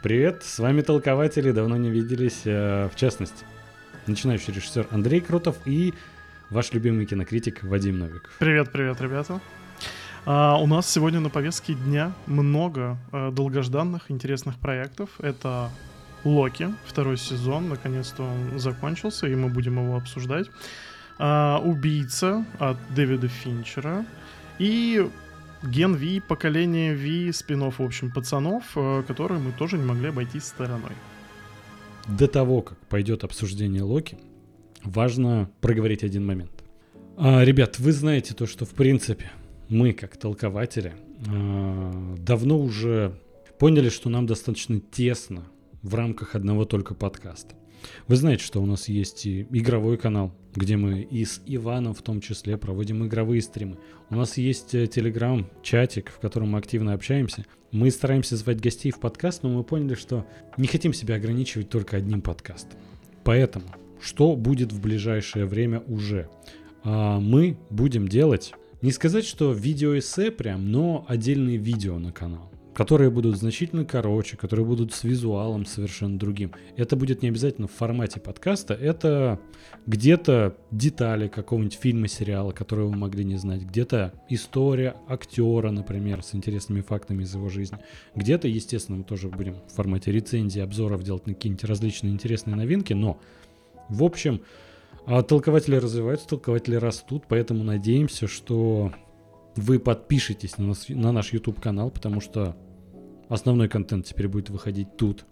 Привет, с вами толкователи, давно не виделись, э, в частности, начинающий режиссер Андрей Крутов и ваш любимый кинокритик Вадим Новиков. Привет, привет, ребята. А, у нас сегодня на повестке дня много а, долгожданных, интересных проектов. Это Локи, второй сезон, наконец-то он закончился, и мы будем его обсуждать. А, Убийца от Дэвида Финчера и Ген Ви, поколение Ви, спин в общем, пацанов, э, которые мы тоже не могли обойти стороной. До того, как пойдет обсуждение Локи, важно проговорить один момент. А, ребят, вы знаете то, что в принципе мы, как толкователи, а, давно уже поняли, что нам достаточно тесно в рамках одного только подкаста. Вы знаете, что у нас есть и игровой канал, где мы и с Иваном в том числе проводим игровые стримы. У нас есть э, телеграм-чатик, в котором мы активно общаемся. Мы стараемся звать гостей в подкаст, но мы поняли, что не хотим себя ограничивать только одним подкастом. Поэтому, что будет в ближайшее время уже? А, мы будем делать, не сказать, что видеоэссе прям, но отдельные видео на канал которые будут значительно короче, которые будут с визуалом совершенно другим. Это будет не обязательно в формате подкаста, это где-то детали какого-нибудь фильма, сериала, которые вы могли не знать, где-то история актера, например, с интересными фактами из его жизни. Где-то, естественно, мы тоже будем в формате рецензии, обзоров делать на какие-нибудь различные интересные новинки, но, в общем, а толкователи развиваются, толкователи растут, поэтому надеемся, что вы подпишетесь на, на наш YouTube канал, потому что Основной контент теперь будет выходить тут.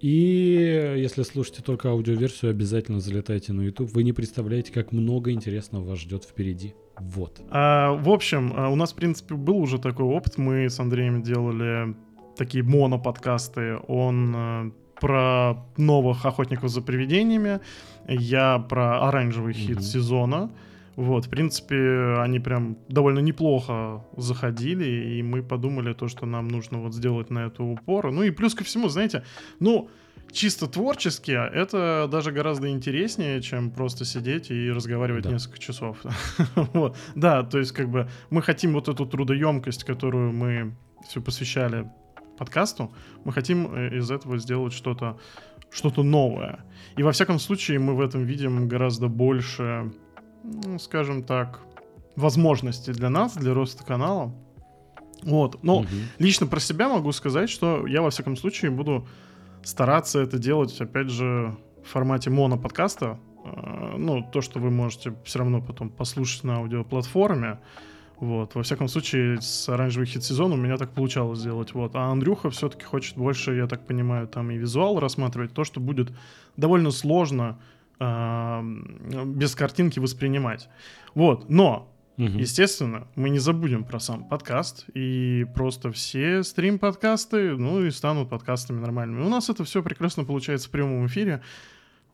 И если слушаете только аудиоверсию, обязательно залетайте на YouTube. Вы не представляете, как много интересного вас ждет впереди. Вот. А, в общем, а, у нас, в принципе, был уже такой опыт. Мы с Андреем делали такие моноподкасты. Он а, про новых охотников за привидениями. Я про оранжевый хит mm-hmm. сезона. Вот, в принципе, они прям довольно неплохо заходили, и мы подумали то, что нам нужно вот сделать на это упор. Ну и плюс ко всему, знаете, ну, чисто творчески это даже гораздо интереснее, чем просто сидеть и разговаривать да. несколько часов. вот. Да, то есть как бы мы хотим вот эту трудоемкость, которую мы все посвящали подкасту, мы хотим э, из этого сделать что-то что-то новое. И во всяком случае мы в этом видим гораздо больше ну, скажем так, возможности для нас, для роста канала. Вот. Но угу. лично про себя могу сказать, что я во всяком случае буду стараться это делать, опять же, в формате моноподкаста. Э, ну, то, что вы можете все равно потом послушать на аудиоплатформе. Вот. Во всяком случае, с оранжевый хит сезон у меня так получалось сделать. Вот. А Андрюха все-таки хочет больше, я так понимаю, там и визуал рассматривать. То, что будет довольно сложно без картинки воспринимать. Вот, но Угу. Естественно, мы не забудем про сам подкаст, и просто все стрим-подкасты, ну и станут подкастами нормальными. У нас это все прекрасно получается в прямом эфире,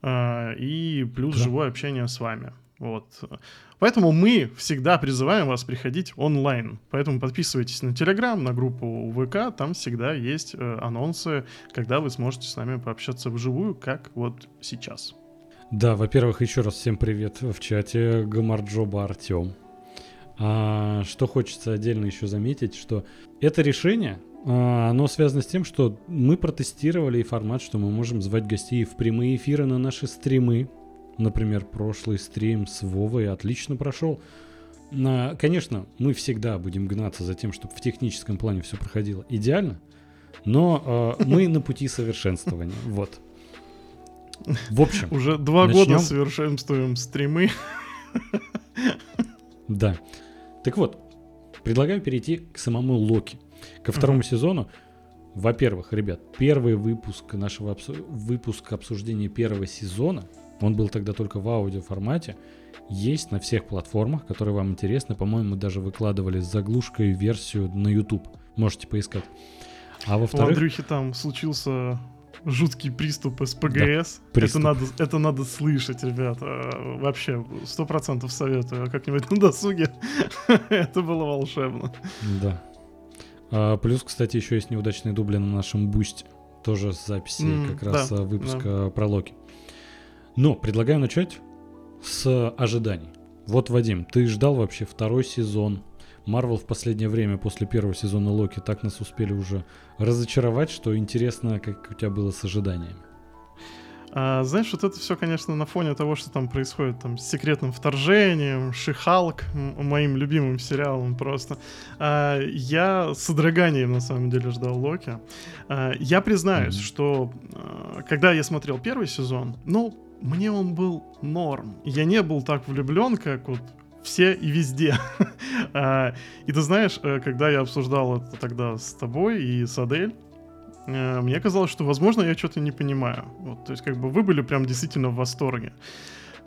э, и плюс да. живое общение с вами. Вот. Поэтому мы всегда призываем вас приходить онлайн. Поэтому подписывайтесь на Телеграм, на группу ВК, там всегда есть э, анонсы, когда вы сможете с нами пообщаться вживую, как вот сейчас. Да, во-первых, еще раз всем привет в чате Гамарджоба Артем. А, что хочется отдельно еще заметить, что это решение, а, оно связано с тем, что мы протестировали и формат, что мы можем звать гостей в прямые эфиры на наши стримы. Например, прошлый стрим с Вовой отлично прошел. Конечно, мы всегда будем гнаться за тем, чтобы в техническом плане все проходило идеально, но а, мы на пути совершенствования. Вот. В общем. Уже два начнем... года совершенствуем стримы. Да. Так вот, предлагаю перейти к самому Локи. Ко второму uh-huh. сезону. Во-первых, ребят, первый выпуск нашего обсу... выпуска обсуждения первого сезона, он был тогда только в аудиоформате, есть на всех платформах, которые вам интересны. По-моему, мы даже выкладывали с заглушкой версию на YouTube. Можете поискать. А во-вторых... У Андрюхи там случился жуткий приступ СПГС. Да, приступ. Это, надо, это надо слышать, ребята. Вообще, сто процентов советую. Как-нибудь на досуге. это было волшебно. Да. А, плюс, кстати, еще есть неудачные дубли на нашем бусте. Тоже с записи mm, как раз да, выпуска да. про Локи. Но предлагаю начать с ожиданий. Вот, Вадим, ты ждал вообще второй сезон. Марвел в последнее время после первого сезона Локи так нас успели уже разочаровать, что интересно, как у тебя было с ожиданиями. А, знаешь, вот это все, конечно, на фоне того, что там происходит там с секретным вторжением, Шихалк, моим любимым сериалом просто. А, я с содроганием на самом деле ждал Локи. А, я признаюсь, mm-hmm. что а, когда я смотрел первый сезон, ну, мне он был норм. Я не был так влюблен, как вот все и везде. А, и ты знаешь, э, когда я обсуждал это тогда с тобой и с Адель, э, мне казалось, что, возможно, я что-то не понимаю. Вот, то есть, как бы вы были прям действительно в восторге.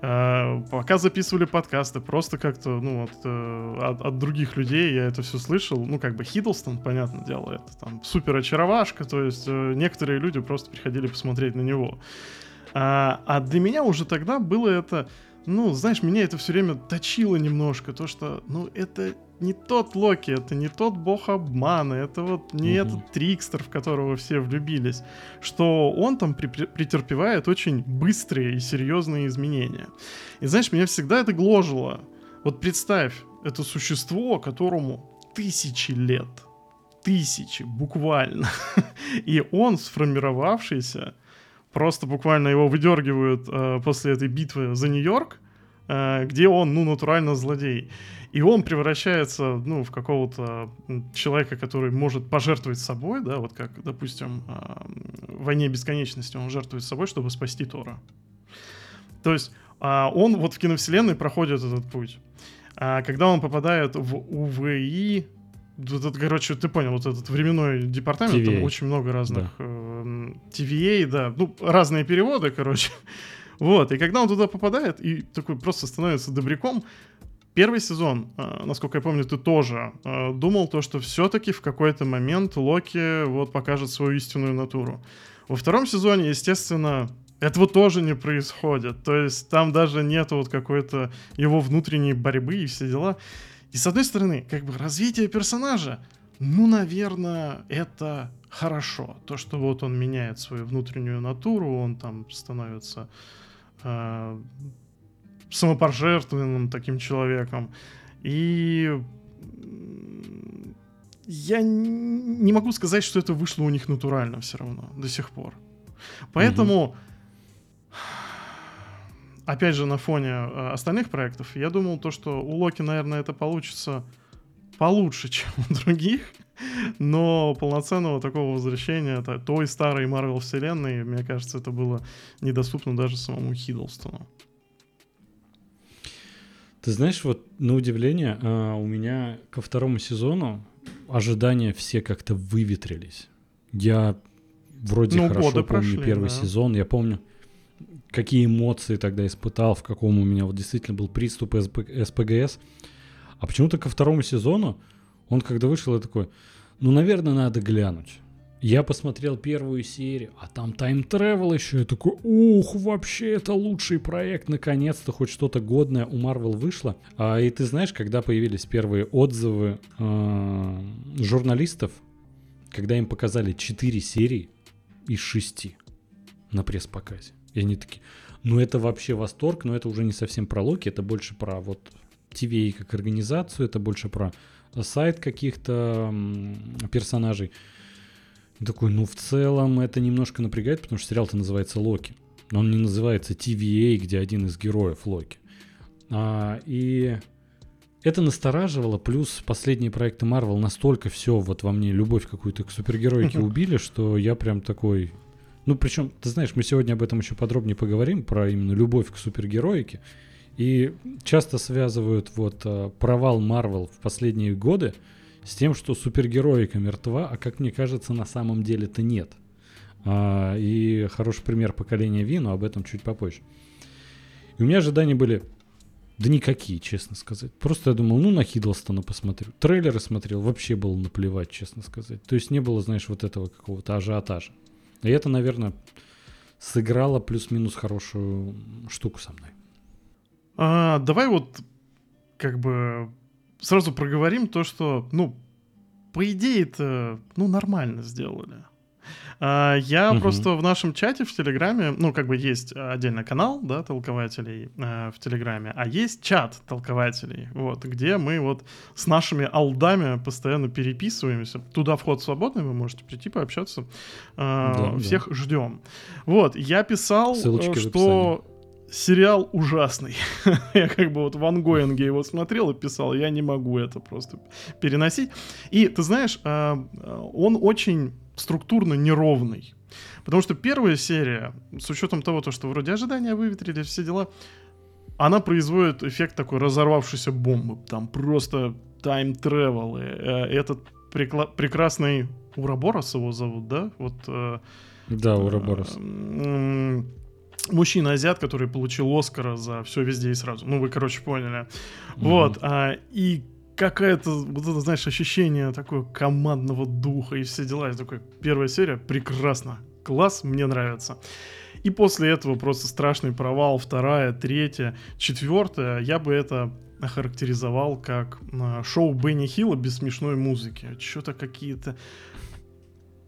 А, пока записывали подкасты, просто как-то, ну, от, э, от, от других людей я это все слышал. Ну, как бы Хиддлстон, понятное дело, это там супер очаровашка, то есть некоторые люди просто приходили посмотреть на него. А, а для меня уже тогда было это ну, знаешь, меня это все время точило немножко, то что, ну, это не тот Локи, это не тот бог обмана, это вот не угу. этот Трикстер, в которого все влюбились, что он там при претерпевает очень быстрые и серьезные изменения. И знаешь, меня всегда это гложило. Вот представь, это существо, которому тысячи лет, тысячи, буквально, и он сформировавшийся просто буквально его выдергивают э, после этой битвы за Нью-Йорк, э, где он, ну, натурально злодей. И он превращается, ну, в какого-то человека, который может пожертвовать собой, да, вот как, допустим, э, в «Войне бесконечности» он жертвует собой, чтобы спасти Тора. То есть э, он вот в киновселенной проходит этот путь. А когда он попадает в УВИ, этот, короче, ты понял, вот этот временной департамент, TVA. там очень много разных да. э, TVA, да, ну, разные переводы, короче. вот, и когда он туда попадает и такой просто становится добряком, первый сезон, э, насколько я помню, ты тоже э, думал то, что все-таки в какой-то момент Локи вот покажет свою истинную натуру. Во втором сезоне, естественно, этого тоже не происходит. То есть там даже нет вот какой-то его внутренней борьбы и все дела. И с одной стороны, как бы развитие персонажа, ну, наверное, это хорошо. То, что вот он меняет свою внутреннюю натуру, он там становится э, самопожертвованным таким человеком. И я не могу сказать, что это вышло у них натурально все равно до сих пор. Поэтому угу опять же, на фоне э, остальных проектов, я думал то, что у Локи, наверное, это получится получше, чем у других. Но полноценного такого возвращения той старой Марвел вселенной, мне кажется, это было недоступно даже самому Хиддлстону. Ты знаешь, вот на удивление, а, у меня ко второму сезону ожидания все как-то выветрились. Я вроде ну, хорошо помню прошли, первый да. сезон, я помню, какие эмоции тогда испытал, в каком у меня вот действительно был приступ СПГС. А почему-то ко второму сезону он когда вышел, я такой, ну, наверное, надо глянуть. Я посмотрел первую серию, а там тайм-тревел еще. Я такой, ух, вообще это лучший проект. Наконец-то хоть что-то годное у Marvel вышло. А, и ты знаешь, когда появились первые отзывы э, журналистов, когда им показали 4 серии из 6 на пресс-показе. И они такие, ну это вообще восторг, но это уже не совсем про Локи, это больше про вот TVA как организацию, это больше про сайт каких-то персонажей. И такой, ну в целом это немножко напрягает, потому что сериал-то называется Локи. Но он не называется TVA, где один из героев Локи. А, и это настораживало, плюс последние проекты Marvel настолько все вот во мне любовь какую-то к супергероике убили, что я прям такой, ну, причем, ты знаешь, мы сегодня об этом еще подробнее поговорим, про именно любовь к супергероике. И часто связывают вот э, провал Марвел в последние годы с тем, что супергероика мертва, а как мне кажется, на самом деле это нет. А, и хороший пример поколения Ви, но об этом чуть попозже. И у меня ожидания были да никакие, честно сказать. Просто я думал, ну на Хиддлстона посмотрю. Трейлеры смотрел, вообще было наплевать, честно сказать. То есть не было, знаешь, вот этого какого-то ажиотажа. И это, наверное, сыграло плюс-минус хорошую штуку со мной. А, давай вот как бы сразу проговорим то, что, ну, по идее это, ну, нормально сделали. А, я угу. просто в нашем чате в Телеграме, ну, как бы есть отдельный канал, да, толкователей э, в Телеграме, а есть чат толкователей, вот, где мы вот с нашими алдами постоянно переписываемся. Туда вход свободный, вы можете прийти пообщаться. Э, да, всех да. ждем. Вот, я писал, Ссылочки что сериал ужасный. я как бы вот в ангоинге его смотрел и писал, я не могу это просто переносить. И ты знаешь, а, он очень структурно неровный. Потому что первая серия, с учетом того, что вроде ожидания выветрили, все дела, она производит эффект такой разорвавшейся бомбы. Там просто тайм-тревелы. Э, этот прекла- прекрасный Ураборос его зовут, да? Вот, э, да, Ураборос. Э, мужчина-азиат, который получил Оскара за все везде и сразу. Ну, вы, короче, поняли. Вот. А, и какая-то, вот это, знаешь, ощущение такое командного духа и все дела. И такой, первая серия, прекрасно, класс, мне нравится. И после этого просто страшный провал, вторая, третья, четвертая, я бы это охарактеризовал как э, шоу Бенни Хилла без смешной музыки. Что-то какие-то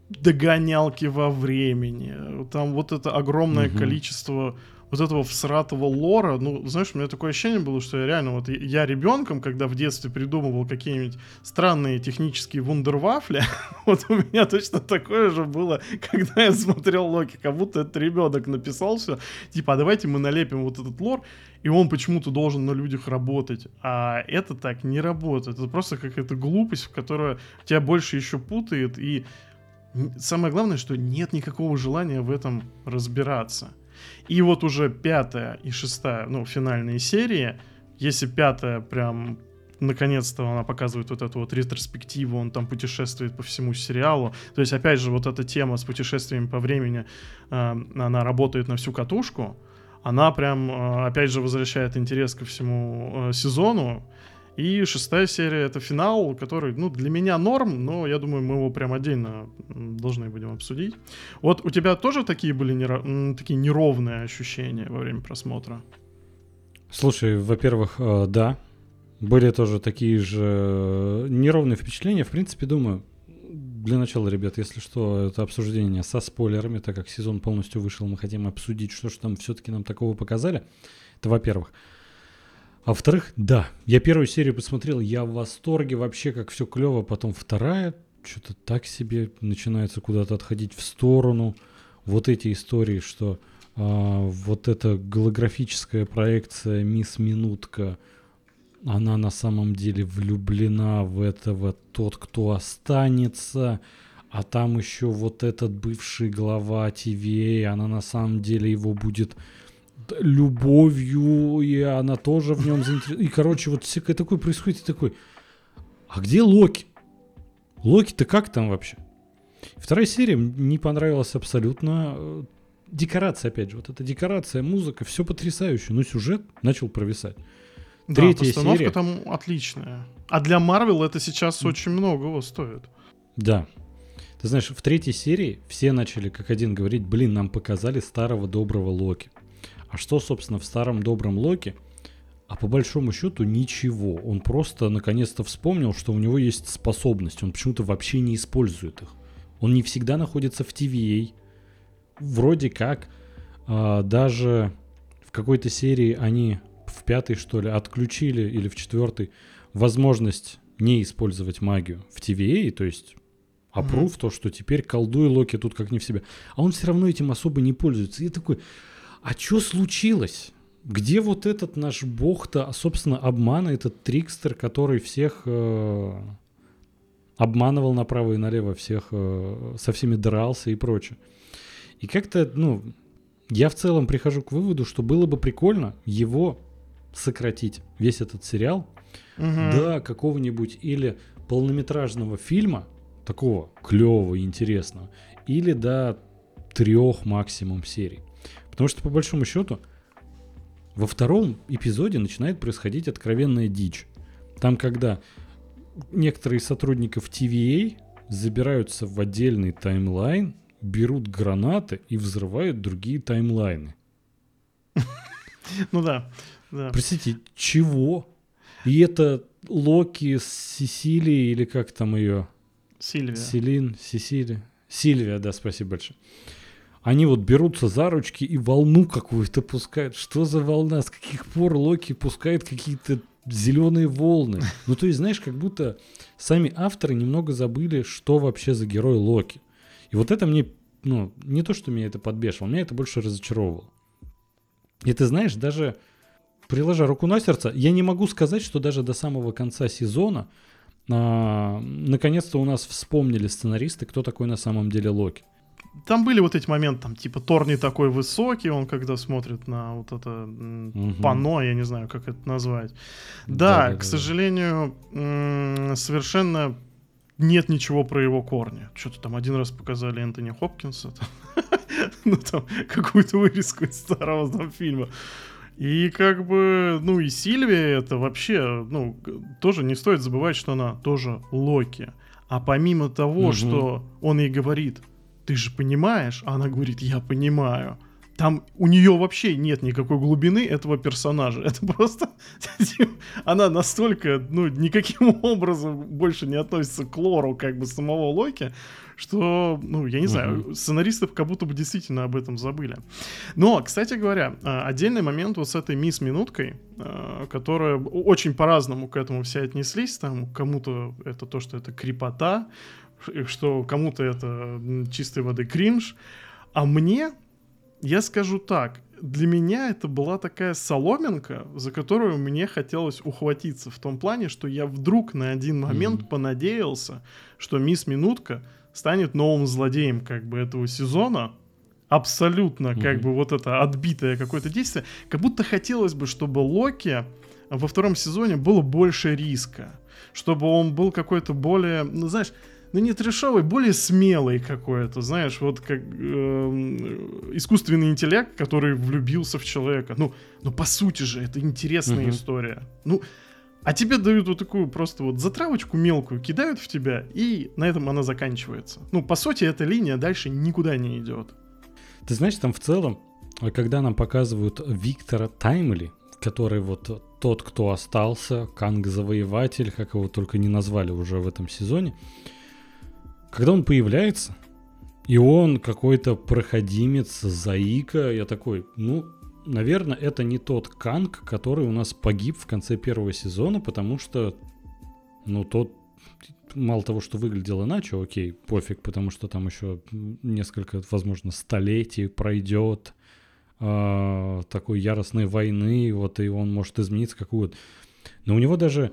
догонялки во времени. Там вот это огромное угу. количество вот этого всратого лора, ну, знаешь, у меня такое ощущение было, что я реально, вот я ребенком, когда в детстве придумывал какие-нибудь странные технические вундервафли, вот у меня точно такое же было, когда я смотрел Локи, как будто этот ребенок написал все, типа, а давайте мы налепим вот этот лор, и он почему-то должен на людях работать. А это так не работает. Это просто какая-то глупость, которая тебя больше еще путает, и самое главное, что нет никакого желания в этом разбираться. И вот уже пятая и шестая, ну, финальные серии, если пятая прям наконец-то она показывает вот эту вот ретроспективу, он там путешествует по всему сериалу. То есть, опять же, вот эта тема с путешествиями по времени, э, она работает на всю катушку. Она прям, э, опять же, возвращает интерес ко всему э, сезону. И шестая серия это финал, который, ну, для меня норм, но я думаю, мы его прям отдельно должны будем обсудить. Вот у тебя тоже такие были неро... такие неровные ощущения во время просмотра? Слушай, во-первых, э, да, были тоже такие же неровные впечатления. В принципе, думаю, для начала, ребят, если что, это обсуждение со спойлерами, так как сезон полностью вышел, мы хотим обсудить, что же там все-таки нам такого показали. Это во-первых. А во-вторых, да, я первую серию посмотрел, я в восторге, вообще как все клево, потом вторая, что-то так себе начинается куда-то отходить в сторону. Вот эти истории, что а, вот эта голографическая проекция Мисс Минутка, она на самом деле влюблена в этого тот, кто останется, а там еще вот этот бывший глава ТВ, она на самом деле его будет любовью, и она тоже в нем заинтересована. И, короче, вот всякое такое происходит, и такой, а где Локи? Локи-то как там вообще? Вторая серия не понравилась абсолютно. Декорация, опять же, вот эта декорация, музыка, все потрясающе, но сюжет начал провисать. Да, Третья постановка серия... там отличная. А для Марвел это сейчас очень многого стоит. Да. Ты знаешь, в третьей серии все начали как один говорить, блин, нам показали старого доброго Локи. А что, собственно, в старом добром Локи? А по большому счету ничего. Он просто наконец-то вспомнил, что у него есть способность. Он почему-то вообще не использует их. Он не всегда находится в TVA. Вроде как а, даже в какой-то серии они в пятой, что ли, отключили или в четвертой возможность не использовать магию в TVA, то есть опрув mm-hmm. то, что теперь колдуй Локи тут как не в себя. А он все равно этим особо не пользуется. И такой, а что случилось? Где вот этот наш бог-то, а, собственно, обмана, этот трикстер, который всех э, обманывал направо и налево, всех э, со всеми дрался и прочее. И как-то, ну, я в целом прихожу к выводу, что было бы прикольно его сократить, весь этот сериал, угу. до какого-нибудь или полнометражного фильма, такого клевого и интересного, или до трех максимум серий. Потому что, по большому счету, во втором эпизоде начинает происходить откровенная дичь. Там, когда некоторые сотрудников TVA забираются в отдельный таймлайн, берут гранаты и взрывают другие таймлайны. Ну да, да. Простите, чего? И это Локи с Сесилией, или как там ее? Сильвия. Селин, Сесилия. Сильвия, да, спасибо большое. Они вот берутся за ручки и волну какую-то пускают. Что за волна? С каких пор Локи пускает какие-то зеленые волны? Ну, то есть, знаешь, как будто сами авторы немного забыли, что вообще за герой Локи. И вот это мне, ну, не то, что меня это подбешивало, меня это больше разочаровывало. И ты знаешь, даже приложа руку на сердце, я не могу сказать, что даже до самого конца сезона а, наконец-то у нас вспомнили сценаристы, кто такой на самом деле Локи. Там были вот эти моменты, там, типа, Тор не такой высокий, он когда смотрит на вот это угу. панно, я не знаю, как это назвать. Да, да к да, сожалению, да. совершенно нет ничего про его корни. Что-то там один раз показали Энтони Хопкинса, ну там какую-то вырезку из старого там фильма. И как бы, ну и Сильвия это вообще, ну, тоже не стоит забывать, что она тоже Локи. А помимо того, угу. что он ей говорит, ты же понимаешь, а она говорит, я понимаю. Там у нее вообще нет никакой глубины этого персонажа. Это просто... она настолько, ну, никаким образом больше не относится к лору как бы самого Локи, что, ну, я не знаю, сценаристов как будто бы действительно об этом забыли. Но, кстати говоря, а, отдельный момент вот с этой мисс Минуткой, а, которая очень по-разному к этому все отнеслись, там кому-то это то, что это крепота, что кому-то это чистой воды кринж, а мне, я скажу так, для меня это была такая соломинка, за которую мне хотелось ухватиться. В том плане, что я вдруг на один момент mm-hmm. понадеялся, что мисс Минутка станет новым злодеем как бы этого сезона, абсолютно mm-hmm. как бы вот это отбитое какое-то действие, как будто хотелось бы, чтобы Локи во втором сезоне было больше риска, чтобы он был какой-то более, ну знаешь, ну не трешовый, более смелый какой-то, знаешь, вот как э, искусственный интеллект, который влюбился в человека. Ну, ну по сути же, это интересная mm-hmm. история. Ну, а тебе дают вот такую просто вот затравочку мелкую, кидают в тебя, и на этом она заканчивается. Ну, по сути, эта линия дальше никуда не идет. Ты знаешь, там в целом, когда нам показывают Виктора Таймли, который вот тот, кто остался, Канг-завоеватель, как его только не назвали уже в этом сезоне, когда он появляется, и он какой-то проходимец, заика, я такой, ну, наверное, это не тот Канг, который у нас погиб в конце первого сезона, потому что, ну, тот мало того, что выглядел иначе, окей, пофиг, потому что там еще несколько, возможно, столетий пройдет э, такой яростной войны, вот, и он может измениться какую-то. Но у него даже,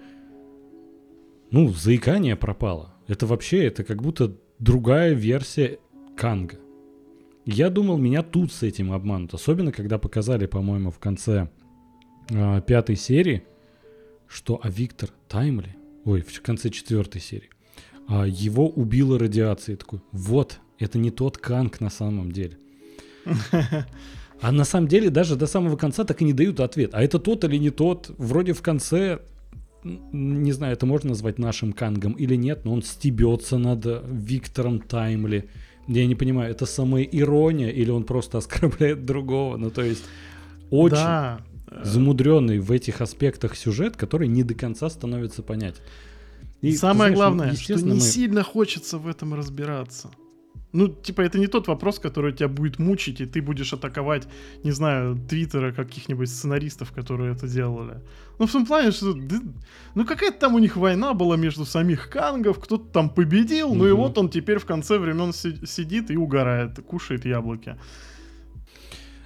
ну, заикание пропало. Это вообще, это как будто другая версия Канга. Я думал, меня тут с этим обманут. Особенно, когда показали, по-моему, в конце э, пятой серии, что а Виктор Таймли, ой, в конце четвертой серии, э, его убила радиация. такой, вот, это не тот Канг на самом деле. А на самом деле даже до самого конца так и не дают ответ. А это тот или не тот? Вроде в конце, не знаю, это можно назвать нашим Кангом или нет, но он стебется над Виктором Таймли. Я не понимаю, это самая ирония или он просто оскорбляет другого? Ну, то есть очень да. замудренный в этих аспектах сюжет, который не до конца становится понятен. И, Самое знаешь, главное, что не мы... сильно хочется в этом разбираться. Ну, типа, это не тот вопрос, который тебя будет мучить, и ты будешь атаковать, не знаю, твиттера каких-нибудь сценаристов, которые это делали. Ну, в том плане, что, ну, какая-то там у них война была между самих кангов, кто-то там победил, угу. ну и вот он теперь в конце времен си- сидит и угорает, кушает яблоки.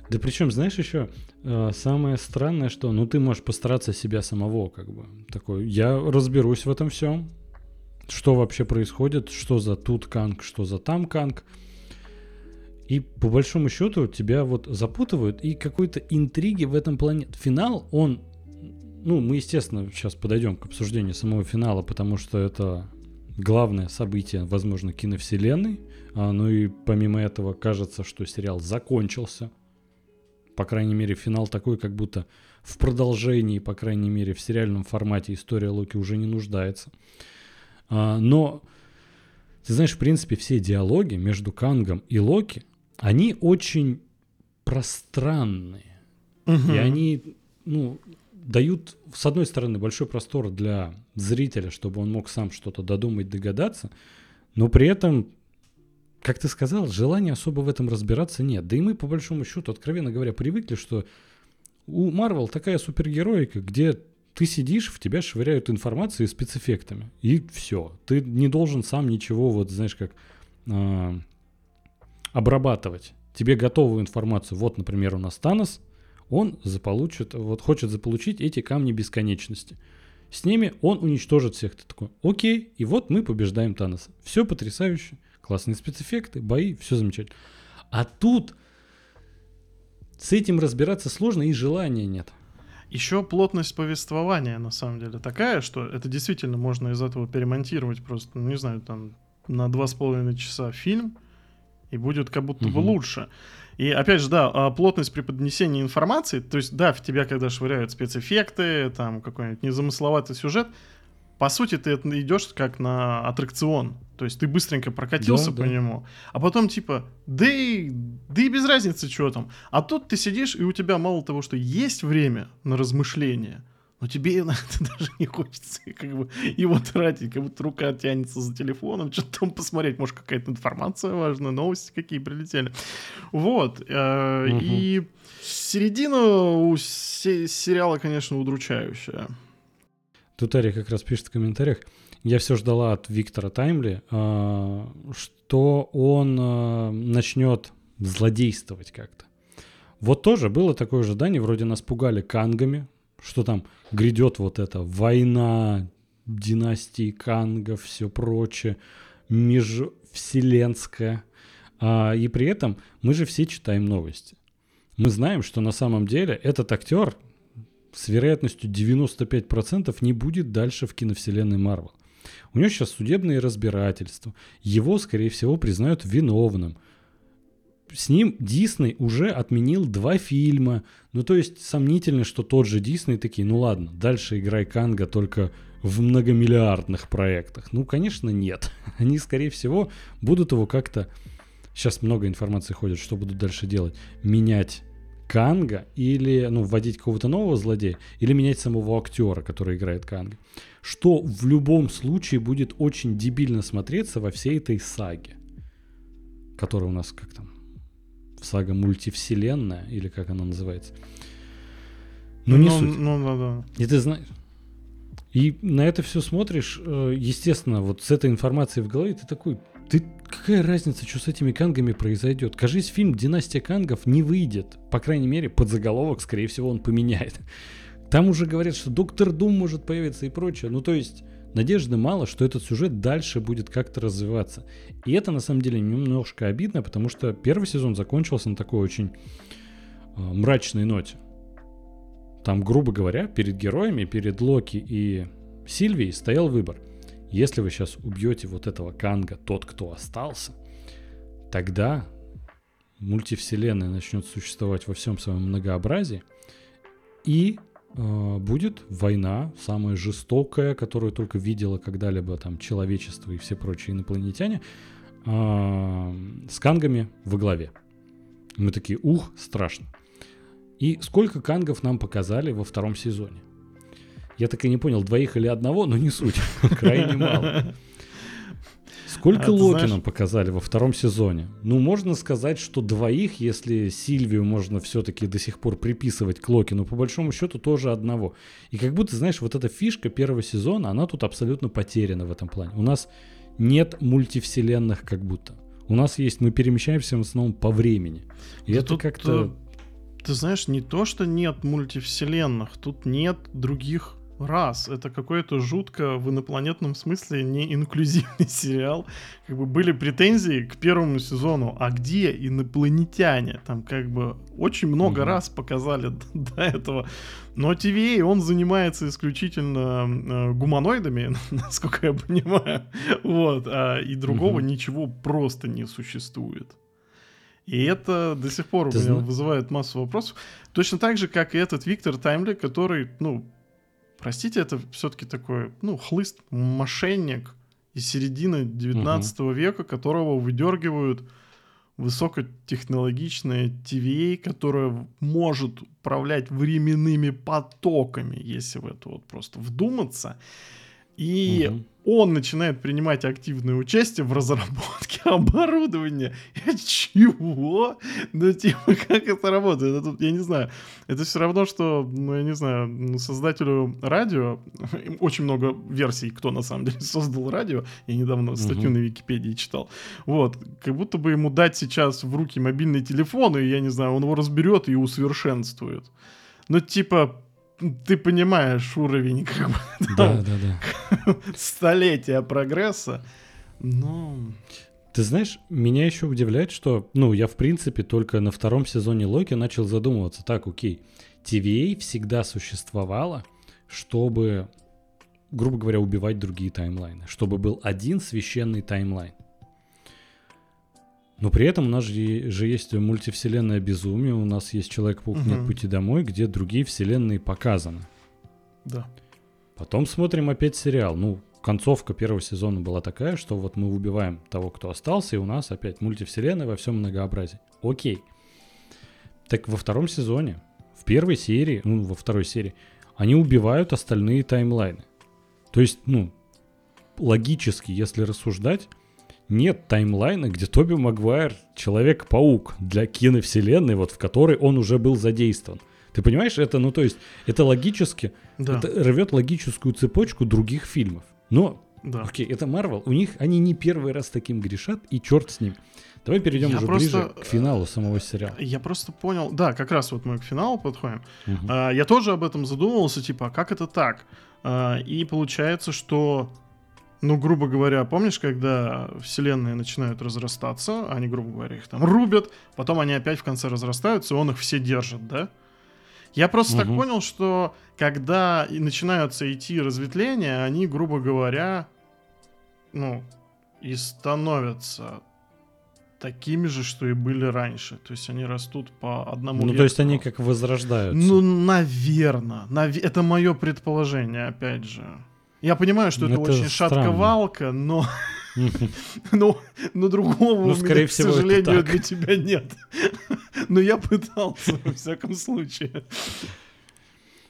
Да причем, знаешь, еще э, самое странное, что, ну, ты можешь постараться себя самого, как бы, такой, я разберусь в этом всем, что вообще происходит, что за тут канг, что за там канг. И по большому счету тебя вот запутывают, и какой-то интриги в этом плане. Финал, он, ну, мы, естественно, сейчас подойдем к обсуждению самого финала, потому что это главное событие, возможно, киновселенной. А, ну и помимо этого кажется, что сериал закончился. По крайней мере, финал такой, как будто в продолжении, по крайней мере, в сериальном формате история Локи уже не нуждается. А, но, ты знаешь, в принципе, все диалоги между Кангом и Локи, они очень пространные. Угу. И они, ну, дают, с одной стороны, большой простор для зрителя, чтобы он мог сам что-то додумать, догадаться, но при этом как ты сказал, желания особо в этом разбираться нет. Да и мы, по большому счету, откровенно говоря, привыкли, что у Марвел такая супергероика, где ты сидишь, в тебя швыряют информацией и спецэффектами. И все. Ты не должен сам ничего, вот знаешь, как э, обрабатывать. Тебе готовую информацию. Вот, например, у нас Танос, он заполучит, вот хочет заполучить эти камни бесконечности. С ними он уничтожит всех. Ты такой, окей, и вот мы побеждаем Таноса. Все потрясающе, классные спецэффекты, бои, все замечательно. А тут с этим разбираться сложно и желания нет. Еще плотность повествования, на самом деле, такая, что это действительно можно из этого перемонтировать просто, ну, не знаю, там, на два с половиной часа фильм, и будет как будто угу. бы лучше. И опять же, да, а, плотность при поднесении информации, то есть, да, в тебя когда швыряют спецэффекты, там какой-нибудь незамысловатый сюжет, по сути, ты идешь как на аттракцион. То есть ты быстренько прокатился да, по да. нему, а потом типа, да и, да и без разницы, что там. А тут ты сидишь, и у тебя мало того, что есть время на размышления, но тебе даже не хочется как бы его тратить, как будто рука тянется за телефоном, что-то там посмотреть, может, какая-то информация важная, новости какие прилетели. Вот. Э, угу. И середина у сериала, конечно, удручающая. Тут Ария как раз пишет в комментариях, я все ждала от Виктора Таймли, э, что он э, начнет злодействовать как-то. Вот тоже было такое ожидание, вроде нас пугали кангами, что там грядет вот эта война династии кангов, все прочее, межвселенская. А, и при этом мы же все читаем новости. Мы знаем, что на самом деле этот актер с вероятностью 95% не будет дальше в киновселенной Марвел. У него сейчас судебные разбирательства. Его, скорее всего, признают виновным. С ним Дисней уже отменил два фильма. Ну, то есть сомнительно, что тот же Дисней такие, ну ладно, дальше играй Канга только в многомиллиардных проектах. Ну, конечно, нет. Они, скорее всего, будут его как-то... Сейчас много информации ходит, что будут дальше делать. Менять Канга или, ну, вводить какого-то нового злодея, или менять самого актера, который играет Канга что в любом случае будет очень дебильно смотреться во всей этой саге, которая у нас как там, сага мультивселенная, или как она называется. Ну, не ну, суть. Ну, да, да. И ты знаешь... И на это все смотришь, э, естественно, вот с этой информацией в голове ты такой, ты какая разница, что с этими кангами произойдет? Кажись, фильм «Династия кангов» не выйдет. По крайней мере, под заголовок, скорее всего, он поменяет. Там уже говорят, что Доктор Дум может появиться и прочее. Ну, то есть, надежды мало, что этот сюжет дальше будет как-то развиваться. И это, на самом деле, немножко обидно, потому что первый сезон закончился на такой очень э, мрачной ноте. Там, грубо говоря, перед героями, перед Локи и Сильвией стоял выбор. Если вы сейчас убьете вот этого Канга, тот, кто остался, тогда мультивселенная начнет существовать во всем своем многообразии, и Э, будет война, самая жестокая, которую только видела когда-либо там человечество и все прочие инопланетяне, э, с кангами во главе. Мы такие, ух, страшно. И сколько кангов нам показали во втором сезоне? Я так и не понял, двоих или одного, но не суть, крайне мало. Сколько а, Локи знаешь... нам показали во втором сезоне? Ну, можно сказать, что двоих, если Сильвию можно все-таки до сих пор приписывать к Локи, но по большому счету тоже одного. И как будто, знаешь, вот эта фишка первого сезона, она тут абсолютно потеряна в этом плане. У нас нет мультивселенных как будто. У нас есть, мы перемещаемся в основном по времени. И да это как-то... Ты знаешь, не то, что нет мультивселенных, тут нет других раз. Это какой-то жутко в инопланетном смысле не инклюзивный сериал. Как бы были претензии к первому сезону. А где инопланетяне? Там как бы очень много mm-hmm. раз показали до этого. Но TVA, он занимается исключительно э, гуманоидами, насколько я понимаю. Вот. А, и другого mm-hmm. ничего просто не существует. И это до сих пор Ты у меня вызывает массу вопросов. Точно так же, как и этот Виктор Таймли, который, ну, простите, это все-таки такой, ну, хлыст, мошенник из середины 19 угу. века, которого выдергивают высокотехнологичная TVA, которая может управлять временными потоками, если в это вот просто вдуматься. И угу. Он начинает принимать активное участие в разработке оборудования. Чего? Ну, типа, как это работает? Это, я не знаю. Это все равно, что, ну, я не знаю, ну, создателю радио, очень много версий, кто на самом деле создал радио. Я недавно статью на Википедии читал. Вот. Как будто бы ему дать сейчас в руки мобильный телефон, и, я не знаю, он его разберет и усовершенствует. Ну, типа, ты понимаешь уровень как бы, да, да, да. столетия прогресса. Но... Ты знаешь, меня еще удивляет, что, ну, я в принципе только на втором сезоне Локи начал задумываться, так, окей, TVA всегда существовала, чтобы, грубо говоря, убивать другие таймлайны, чтобы был один священный таймлайн. Но при этом у нас же, же есть мультивселенная безумие, у нас есть Человек-паук угу. нет пути домой, где другие вселенные показаны. Да. Потом смотрим опять сериал. Ну, концовка первого сезона была такая, что вот мы убиваем того, кто остался, и у нас опять мультивселенная во всем многообразии. Окей. Так во втором сезоне, в первой серии, ну, во второй серии, они убивают остальные таймлайны. То есть, ну, логически, если рассуждать, нет таймлайна, где Тоби Магуайр Человек-паук для киновселенной, вот в которой он уже был задействован. Ты понимаешь, это, ну то есть, это логически, да. это рвет логическую цепочку других фильмов. Но, да. окей, это Марвел, у них, они не первый раз таким грешат, и черт с ним. Давай перейдем я уже просто, ближе к финалу самого сериала. Я просто понял, да, как раз вот мы к финалу подходим. Угу. А, я тоже об этом задумывался, типа, а как это так? А, и получается, что ну, грубо говоря, помнишь, когда вселенные начинают разрастаться, они, грубо говоря, их там рубят, потом они опять в конце разрастаются, и он их все держит, да? Я просто угу. так понял, что когда начинаются идти разветвления, они, грубо говоря, ну, и становятся такими же, что и были раньше. То есть они растут по одному. Ну, вектору. то есть они как возрождаются. Ну, наверное. Нав... Это мое предположение, опять же. Я понимаю, что это, это очень шатковалка, но... но, но другого ну, скорее меня, всего, к сожалению, для тебя нет. но я пытался, во всяком случае.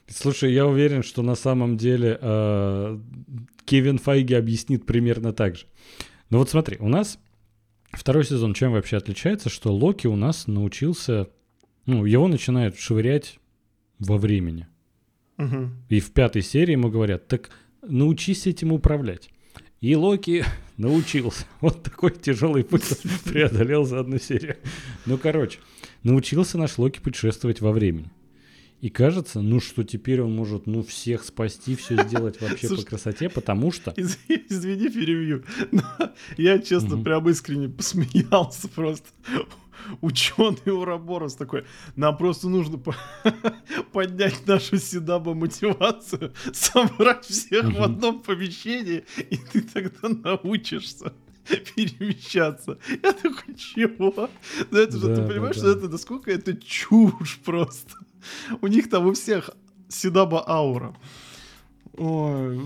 Слушай, я уверен, что на самом деле э, Кевин Файги объяснит примерно так же. Ну вот смотри, у нас второй сезон чем вообще отличается, что Локи у нас научился, ну, его начинают швырять во времени. Угу. И в пятой серии ему говорят, так научись этим управлять. И Локи научился. Вот такой тяжелый путь преодолел за одну серию. Ну, короче, научился наш Локи путешествовать во времени. И кажется, ну что теперь он может, ну, всех спасти, все сделать вообще Слушай, по красоте, потому что... Из, извини, перевью. Но я, честно, угу. прям искренне посмеялся просто ученый Ураборос такой, нам просто нужно по поднять нашу Сидаба мотивацию, собрать всех в одном помещении, и ты тогда научишься перемещаться. Я такой, чего? Ну это же, да, ты понимаешь, да, что это, насколько это чушь просто. У них там у всех Сидаба аура. Ой.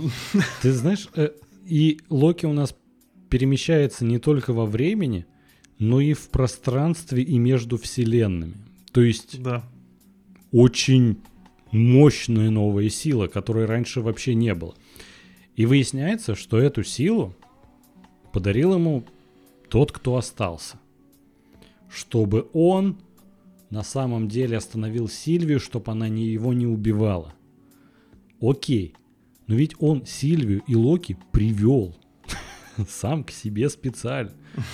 Ты знаешь, э, и Локи у нас перемещается не только во времени, но и в пространстве и между вселенными. То есть да. очень мощная новая сила, которой раньше вообще не было. И выясняется, что эту силу подарил ему тот, кто остался. Чтобы он на самом деле остановил Сильвию, чтобы она не, его не убивала. Окей, но ведь он Сильвию и Локи привел сам к себе специально.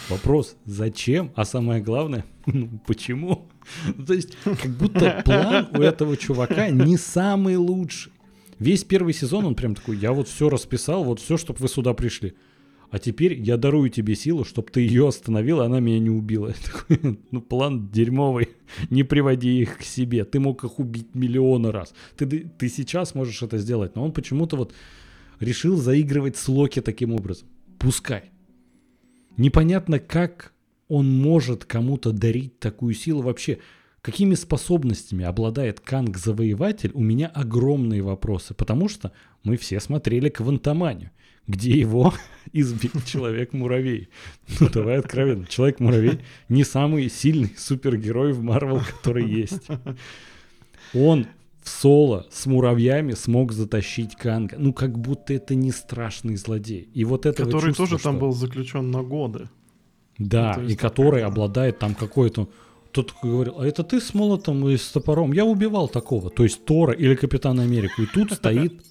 Вопрос, зачем? А самое главное, ну, почему? То есть, как будто план у этого чувака не самый лучший. Весь первый сезон он прям такой, я вот все расписал, вот все, чтобы вы сюда пришли. А теперь я дарую тебе силу, чтобы ты ее остановил, и она меня не убила. такой, ну, план дерьмовый. Не приводи их к себе. Ты мог их убить миллионы раз. Ты, ты сейчас можешь это сделать. Но он почему-то вот решил заигрывать с Локи таким образом. Пускай. Непонятно, как он может кому-то дарить такую силу вообще. Какими способностями обладает Канг-завоеватель, у меня огромные вопросы, потому что мы все смотрели Квантоманию, где его избил Человек-муравей. Ну, давай откровенно, Человек-муравей не самый сильный супергерой в Марвел, который есть. Он в соло с муравьями смог затащить Канга. Ну, как будто это не страшный злодей. И вот это Который чувство, тоже там что- был заключен на годы. Да, и есть- который обладает там какой-то... Тот говорил, а это ты с молотом и с топором? Я убивал такого. То есть Тора или Капитана Америку. И тут стоит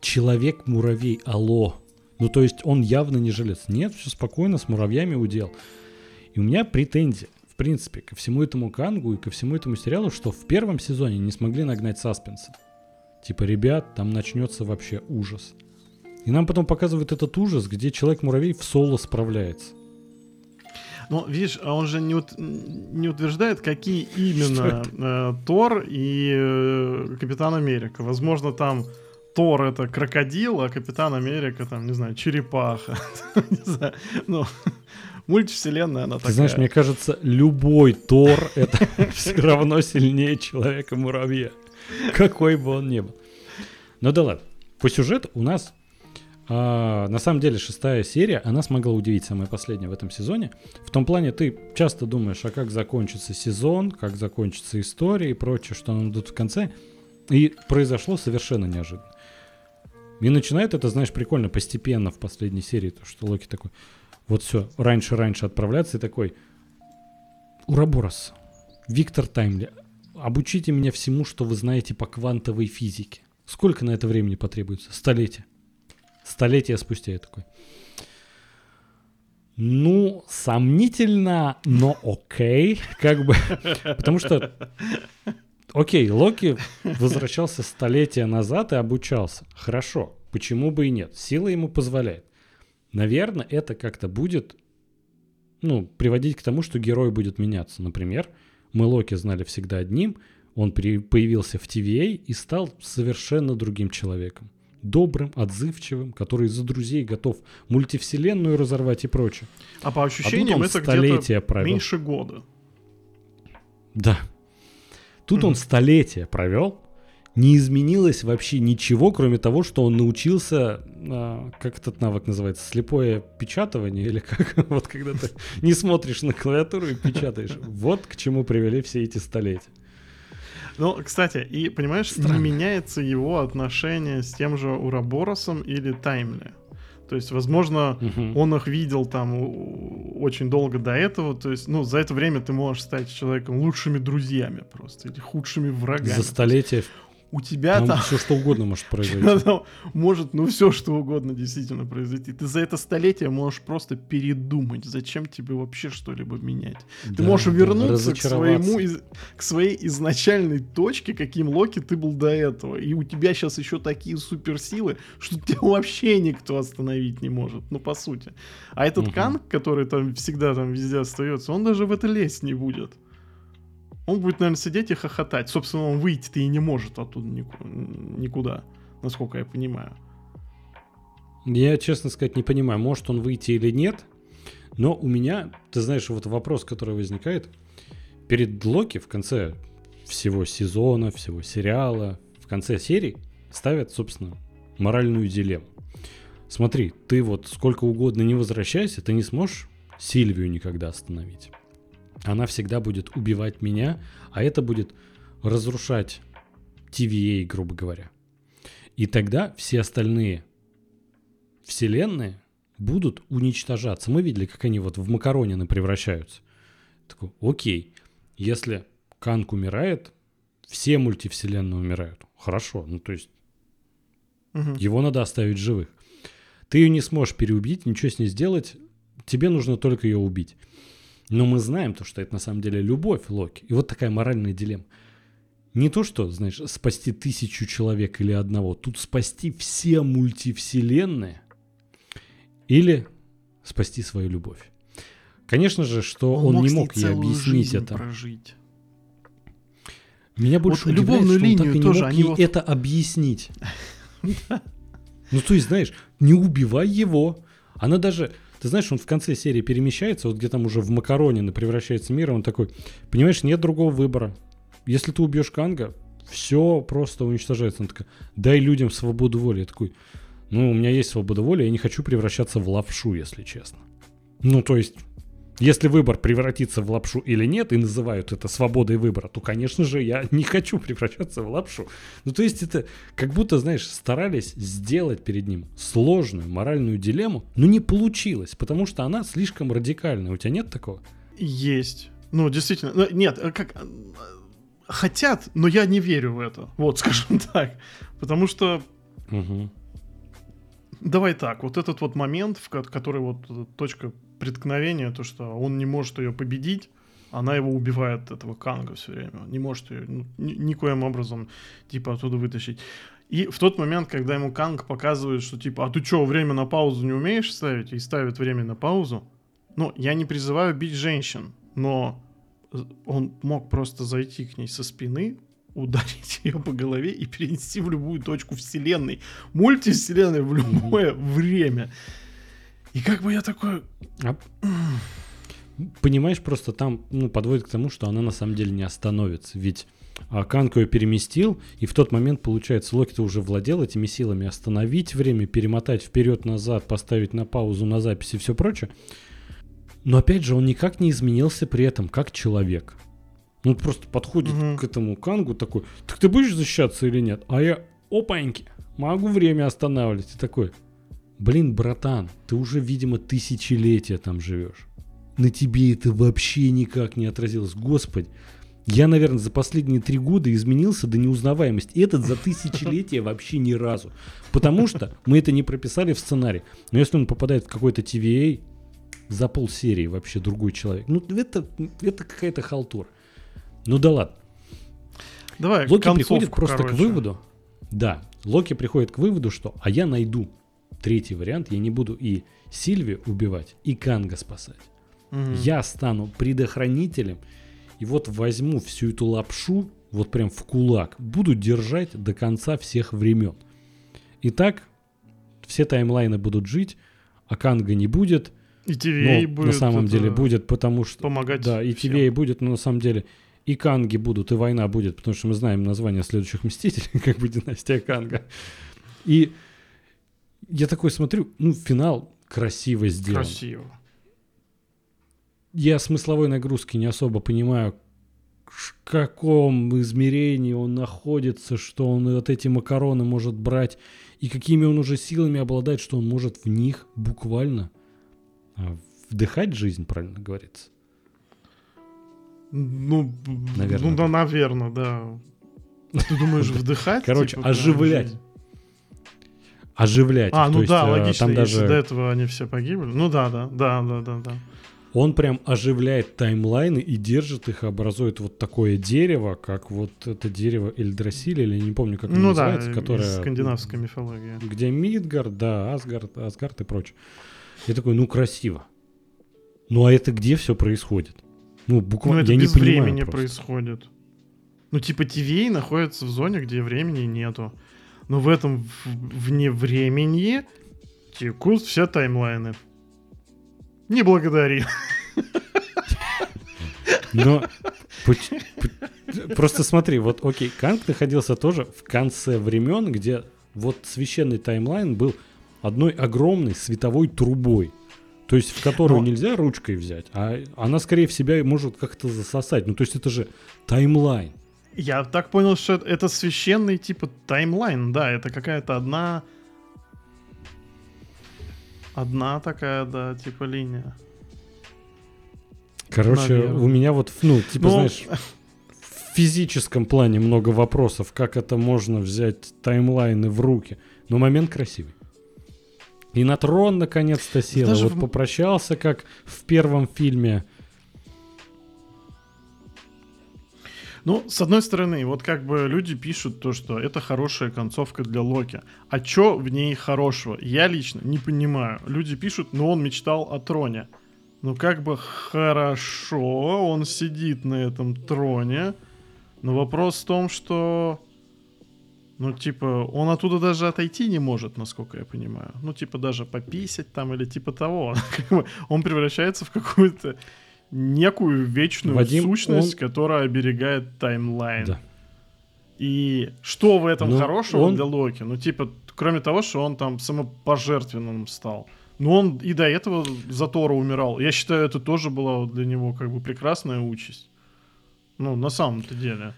человек-муравей. Алло. Ну, то есть он явно не жилец. Нет, все спокойно, с муравьями удел. И у меня претензия, в принципе, ко всему этому Кангу и ко всему этому сериалу, что в первом сезоне не смогли нагнать саспенса. Типа, ребят, там начнется вообще ужас. И нам потом показывают этот ужас, где человек-муравей в соло справляется. Но видишь, а он же не, ут- не утверждает, какие именно э, Тор и э, Капитан Америка. Возможно, там Тор это крокодил, а Капитан Америка там, не знаю, черепаха. Не знаю. Ну, мультивселенная она Ты такая. знаешь, мне кажется, любой Тор это все равно сильнее человека-муравья. Какой бы он ни был. Ну да ладно. По сюжету у нас а, на самом деле шестая серия, она смогла удивить самая последняя в этом сезоне. В том плане ты часто думаешь, а как закончится сезон, как закончится история и прочее, что нам дадут в конце. И произошло совершенно неожиданно. И начинает это, знаешь, прикольно, постепенно в последней серии, то, что Локи такой, вот все, раньше-раньше отправляться и такой, Ураборос, Виктор Таймли, обучите меня всему, что вы знаете по квантовой физике. Сколько на это времени потребуется? Столетие. Столетия спустя я такой. Ну, сомнительно, но окей, как бы, потому что, окей, Локи возвращался столетия назад и обучался. Хорошо, почему бы и нет? Сила ему позволяет. Наверное, это как-то будет, ну, приводить к тому, что герой будет меняться. Например, мы Локи знали всегда одним, он при- появился в TVA и стал совершенно другим человеком. Добрым, отзывчивым, который за друзей готов мультивселенную разорвать и прочее. А по А ощущениям он это где-то провел. меньше года. Да. Тут он Мгм. столетия провел. Не изменилось вообще ничего, кроме того, что он научился, а, как этот навык называется, слепое печатывание или как, вот когда ты не смотришь на клавиатуру и печатаешь. Вот к чему привели все эти столетия. Ну, кстати, и понимаешь, Странно. не меняется его отношение с тем же Ураборосом или Таймли. То есть, возможно, Мгм. он их видел там очень долго до этого. То есть, ну, за это время ты можешь стать человеком лучшими друзьями просто или худшими врагами. За столетия У тебя там там, все что угодно может произойти. может, ну, все что угодно действительно произойти. Ты за это столетие можешь просто передумать, зачем тебе вообще что-либо менять. Ты Да, можешь да, вернуться к своему к своей изначальной точке, каким Локи ты был до этого. И у тебя сейчас еще такие суперсилы, что тебя вообще никто остановить не может. Ну, по сути. А этот Мгм. Канг, который там всегда там везде остается, он даже в это лезть не будет. Он будет, наверное, сидеть и хохотать. Собственно, он выйти-то и не может оттуда нику- никуда, насколько я понимаю. Я, честно сказать, не понимаю, может он выйти или нет. Но у меня, ты знаешь, вот вопрос, который возникает. Перед Локи в конце всего сезона, всего сериала, в конце серии ставят, собственно, моральную дилемму. Смотри, ты вот сколько угодно не возвращайся, ты не сможешь Сильвию никогда остановить. Она всегда будет убивать меня, а это будет разрушать TVA, грубо говоря. И тогда все остальные вселенные будут уничтожаться. Мы видели, как они вот в макаронины превращаются. Такой, окей, если Канг умирает, все мультивселенные умирают. Хорошо, ну то есть Мгм. его надо оставить живых. Ты ее не сможешь переубить, ничего с ней сделать. Тебе нужно только ее убить. Но мы знаем то, что это на самом деле любовь Локи. И вот такая моральная дилемма. Не то, что, знаешь, спасти тысячу человек или одного. Тут спасти все мультивселенные или спасти свою любовь. Конечно же, что он, не с ней мог ей объяснить это. прожить. Меня больше Вот удивляет, что он так и не тоже, мог ей во- это объяснить. Ну, то есть, знаешь, не убивай его. Она даже, ты знаешь, он в конце серии перемещается, вот где там уже в Макаронины превращается мир, он такой, понимаешь, нет другого выбора. Если ты убьешь Канга, все просто уничтожается. Он такой, дай людям свободу воли. Я такой, ну, у меня есть свобода воли, я не хочу превращаться в лапшу, если честно. Ну, то есть, Если выбор превратится в лапшу или нет, и называют это свободой выбора, то, конечно же, я не хочу превращаться в лапшу. Ну, то есть это как будто, знаешь, старались сделать перед ним сложную моральную дилемму, но не получилось, потому что она слишком радикальная. У тебя нет такого? Есть. Ну, действительно. Ну, нет, э, как... Э, хотят, но я не верю в это. Вот, скажем так. Потому что... Угу. Давай так, вот этот вот момент, в который вот э, точка преткновения, то, что он не может ее победить, она его убивает, этого Канга все время. Не может ее ну, ни, никоим образом, типа, оттуда вытащить. И в тот момент, когда ему Канг показывает, что, типа, а ты что, время на паузу не умеешь ставить? И ставит время на паузу. Ну, я не призываю бить женщин, но он мог просто зайти к ней со спины, ударить ее по голове и перенести в любую точку вселенной, мультивселенной в любое время. И как бы я такой... А... Понимаешь, просто там ну, подводит к тому, что она на самом деле не остановится. Ведь а, Канг ее переместил, и в тот момент, получается, Локи-то уже владел этими силами остановить время, перемотать вперед-назад, поставить на паузу на записи и все прочее. Но опять же, он никак не изменился при этом как человек. Он просто подходит угу. к этому Кангу такой, так ты будешь защищаться или нет? А я, опаньки, могу время останавливать. И такой, Блин, братан, ты уже, видимо, тысячелетия там живешь. На тебе это вообще никак не отразилось. Господи, я, наверное, за последние три года изменился до неузнаваемости. Этот за тысячелетия вообще ни разу. Потому что мы это не прописали в сценарий. Но если он попадает в какой-то TVA, за полсерии вообще другой человек. Ну, это, это какая-то халтура. Ну да ладно. Давай, Локи приходит просто короче. к выводу. Да, Локи приходит к выводу, что а я найду третий вариант, я не буду и Сильви убивать, и Канга спасать. Угу. Я стану предохранителем, и вот возьму всю эту лапшу, вот прям в кулак, буду держать до конца всех времен. И так все таймлайны будут жить, а Канга не будет. И TVA будет. На самом деле будет, потому что... Помогать Да, и TVA будет, но на самом деле и Канги будут, и война будет, потому что мы знаем название следующих Мстителей, как бы династия Канга. И я такой смотрю, ну, финал красиво сделан. Красиво. Я смысловой нагрузки не особо понимаю, в каком измерении он находится, что он вот эти макароны может брать, и какими он уже силами обладает, что он может в них буквально а, вдыхать жизнь, правильно говорится. Ну, наверное. ну да, наверное, да. Ты думаешь, вдыхать? Короче, типа, оживлять оживлять. А, ну То да, есть, э, логично, там даже... до этого они все погибли. Ну да, да, да, да, да, да. Он прям оживляет таймлайны и держит их, образует вот такое дерево, как вот это дерево Эльдрасиль, или не помню, как оно ну, называется, да, которое... скандинавская мифология. Где Мидгард, да, Асгард, Асгард и прочее. Я такой, ну красиво. Ну а это где все происходит? Ну, буквально, ну, это я без не времени просто. происходит. Ну, типа, ТВ находится в зоне, где времени нету но в этом вне времени текут все таймлайны. Не благодари. Но просто смотри, вот окей, Канг находился тоже в конце времен, где вот священный таймлайн был одной огромной световой трубой. То есть в которую Но... нельзя ручкой взять, а она скорее в себя может как-то засосать. Ну то есть это же таймлайн. Я так понял, что это священный типа таймлайн, да, это какая-то одна... Одна такая, да, типа линия. Короче, Наверное. у меня вот, ну, типа, Но... знаешь, в физическом плане много вопросов, как это можно взять таймлайны в руки. Но момент красивый. И на трон наконец-то сел. Вот в... попрощался, как в первом фильме Ну, с одной стороны, вот как бы люди пишут то, что это хорошая концовка для Локи. А чё в ней хорошего? Я лично не понимаю. Люди пишут, но он мечтал о троне. Ну как бы хорошо, он сидит на этом троне. Но вопрос в том, что... Ну, типа, он оттуда даже отойти не может, насколько я понимаю. Ну, типа, даже пописать там или типа того. он превращается в какую-то некую вечную Вадим, сущность, он... которая оберегает таймлайн. Да. И что в этом ну, хорошего он... для Локи? Ну, типа, кроме того, что он там самопожертвенным стал. Ну, он и до этого за Тора умирал. Я считаю, это тоже была для него как бы прекрасная участь. Ну, на самом-то деле.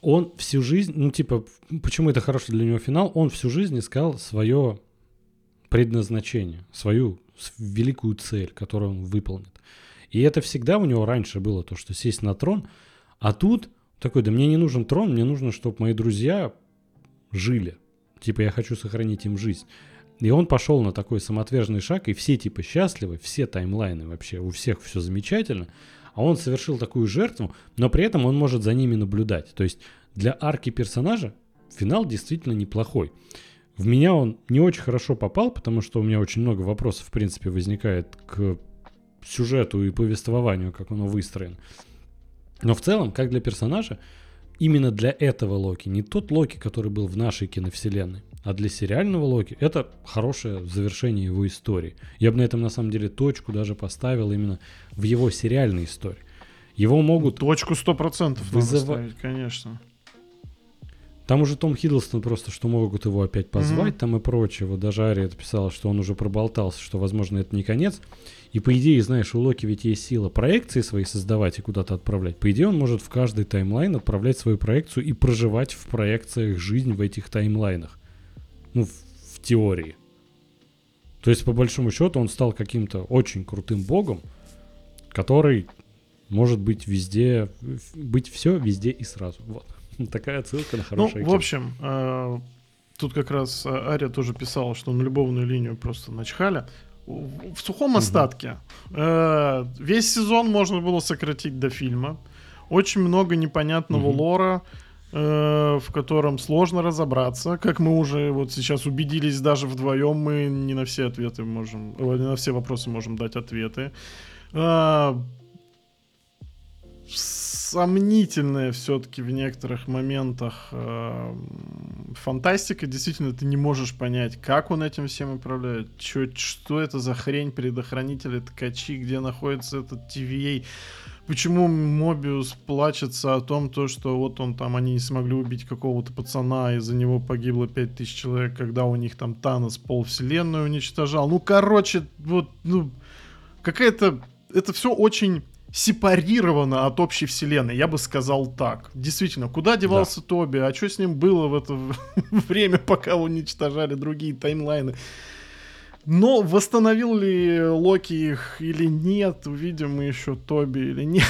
Он всю жизнь, ну, типа, почему это хороший для него финал? Он всю жизнь искал свое предназначение, свою великую цель, которую он выполнит. И это всегда у него раньше было, то, что сесть на трон, а тут такой, да мне не нужен трон, мне нужно, чтобы мои друзья жили. Типа я хочу сохранить им жизнь. И он пошел на такой самоотверженный шаг, и все типа счастливы, все таймлайны вообще, у всех все замечательно. А он совершил такую жертву, но при этом он может за ними наблюдать. То есть для арки персонажа финал действительно неплохой. В меня он не очень хорошо попал, потому что у меня очень много вопросов, в принципе, возникает к сюжету и повествованию, как оно выстроено. Но в целом, как для персонажа, именно для этого Локи, не тот Локи, который был в нашей киновселенной, а для сериального Локи это хорошее завершение его истории. Я бы на этом на самом деле точку даже поставил именно в его сериальной истории. Его могут... Точку 100% вызывать, ставить, конечно. Там уже Том Хиддлстон просто, что могут его опять позвать mm-hmm. там и прочее. Вот даже Ария писала, что он уже проболтался, что, возможно, это не конец. И по идее, знаешь, у Локи ведь есть сила проекции свои создавать и куда-то отправлять. По идее, он может в каждый таймлайн отправлять свою проекцию и проживать в проекциях жизнь в этих таймлайнах. Ну, в, в теории. То есть, по большому счету, он стал каким-то очень крутым богом, который может быть везде, быть все везде и сразу. Вот. Такая ссылка на хороший Ну, в общем, э, тут как раз Ария тоже писала, что на любовную линию просто начхали. В, сухом остатке. Э, весь сезон можно было сократить до фильма. Очень много непонятного угу. лора Э, в котором сложно разобраться. Как мы уже вот сейчас убедились, даже вдвоем мы не на все ответы можем, э, не на все вопросы можем дать ответы. А, сомнительная все-таки в некоторых моментах э, фантастика. Действительно, ты не можешь понять, как он этим всем управляет, чё, что это за хрень предохранители ткачи, где находится этот TVA почему Мобиус плачется о том, то, что вот он там, они не смогли убить какого-то пацана, из-за него погибло 5000 человек, когда у них там Танос пол вселенную уничтожал. Ну, короче, вот, ну, какая-то... Это все очень сепарировано от общей вселенной, я бы сказал так. Действительно, куда девался да. Тоби, а что с ним было в это время, пока уничтожали другие таймлайны? Но восстановил ли Локи их или нет, увидим мы еще Тоби или нет.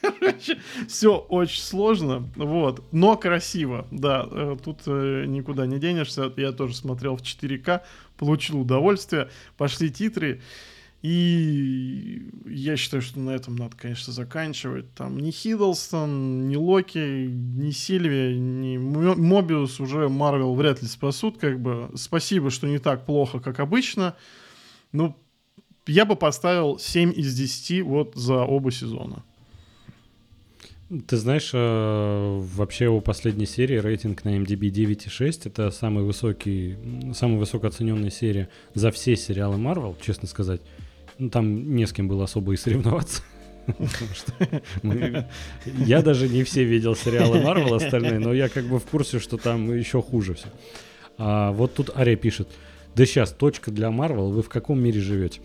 Короче, все очень сложно, вот, но красиво, да, э, тут э, никуда не денешься, я тоже смотрел в 4К, получил удовольствие, пошли титры, и я считаю, что на этом надо, конечно, заканчивать. Там ни Хиддлстон, ни Локи, ни Сильвия, ни Мобиус уже Марвел вряд ли спасут. Как бы спасибо, что не так плохо, как обычно. Ну, я бы поставил 7 из 10 вот за оба сезона. Ты знаешь, э, вообще у последней серии рейтинг на MDB 9,6. Это самый высокий, самая высокооцененная серия за все сериалы Marvel, честно сказать. Ну, там не с кем было особо и соревноваться. Я даже не все видел сериалы Марвел остальные, но я как бы в курсе, что там еще хуже все. А вот тут Ария пишет. Да сейчас, точка для Марвел, вы в каком мире живете?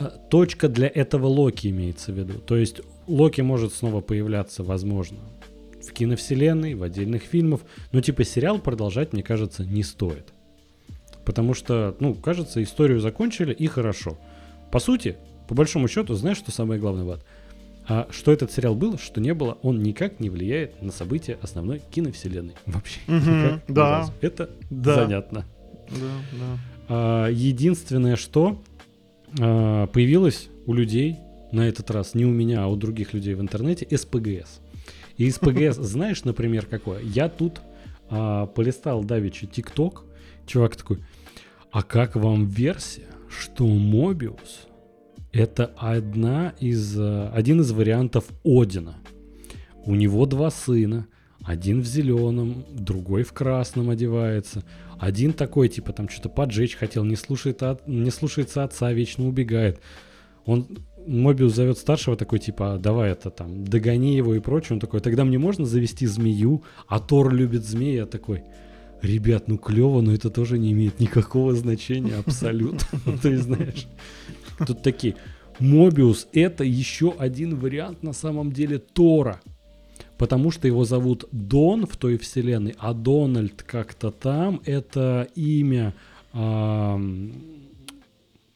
А, точка для этого Локи имеется в виду. То есть Локи может снова появляться, возможно, в киновселенной, в отдельных фильмах, но типа сериал продолжать, мне кажется, не стоит. Потому что, ну, кажется, историю закончили и хорошо. По сути, по большому счету, знаешь, что самое главное, Влад? А что этот сериал был, что не было, он никак не влияет на события основной киновселенной. Вообще. Угу, никак, да. Это да. занятно. Да, да. А, единственное, что а, появилось у людей на этот раз, не у меня, а у других людей в интернете, СПГС. И СПГС, знаешь, например, какое? Я тут а, полистал давичи ТикТок, чувак такой, а как вам версия? Что Мобиус это одна из, э, один из вариантов Одина. У него два сына. Один в зеленом, другой в красном одевается. Один такой, типа, там что-то поджечь хотел, не, слушает от, не слушается отца, вечно убегает. Он, Мобиус зовет старшего такой, типа, «А, давай это там, догони его и прочее. Он такой, тогда мне можно завести змею, а Тор любит змея. такой, ребят, ну клево, но это тоже не имеет никакого значения абсолютно. Ты знаешь, тут такие, Мобиус это еще один вариант на самом деле Тора. Потому что его зовут Дон в той вселенной, а Дональд как-то там это имя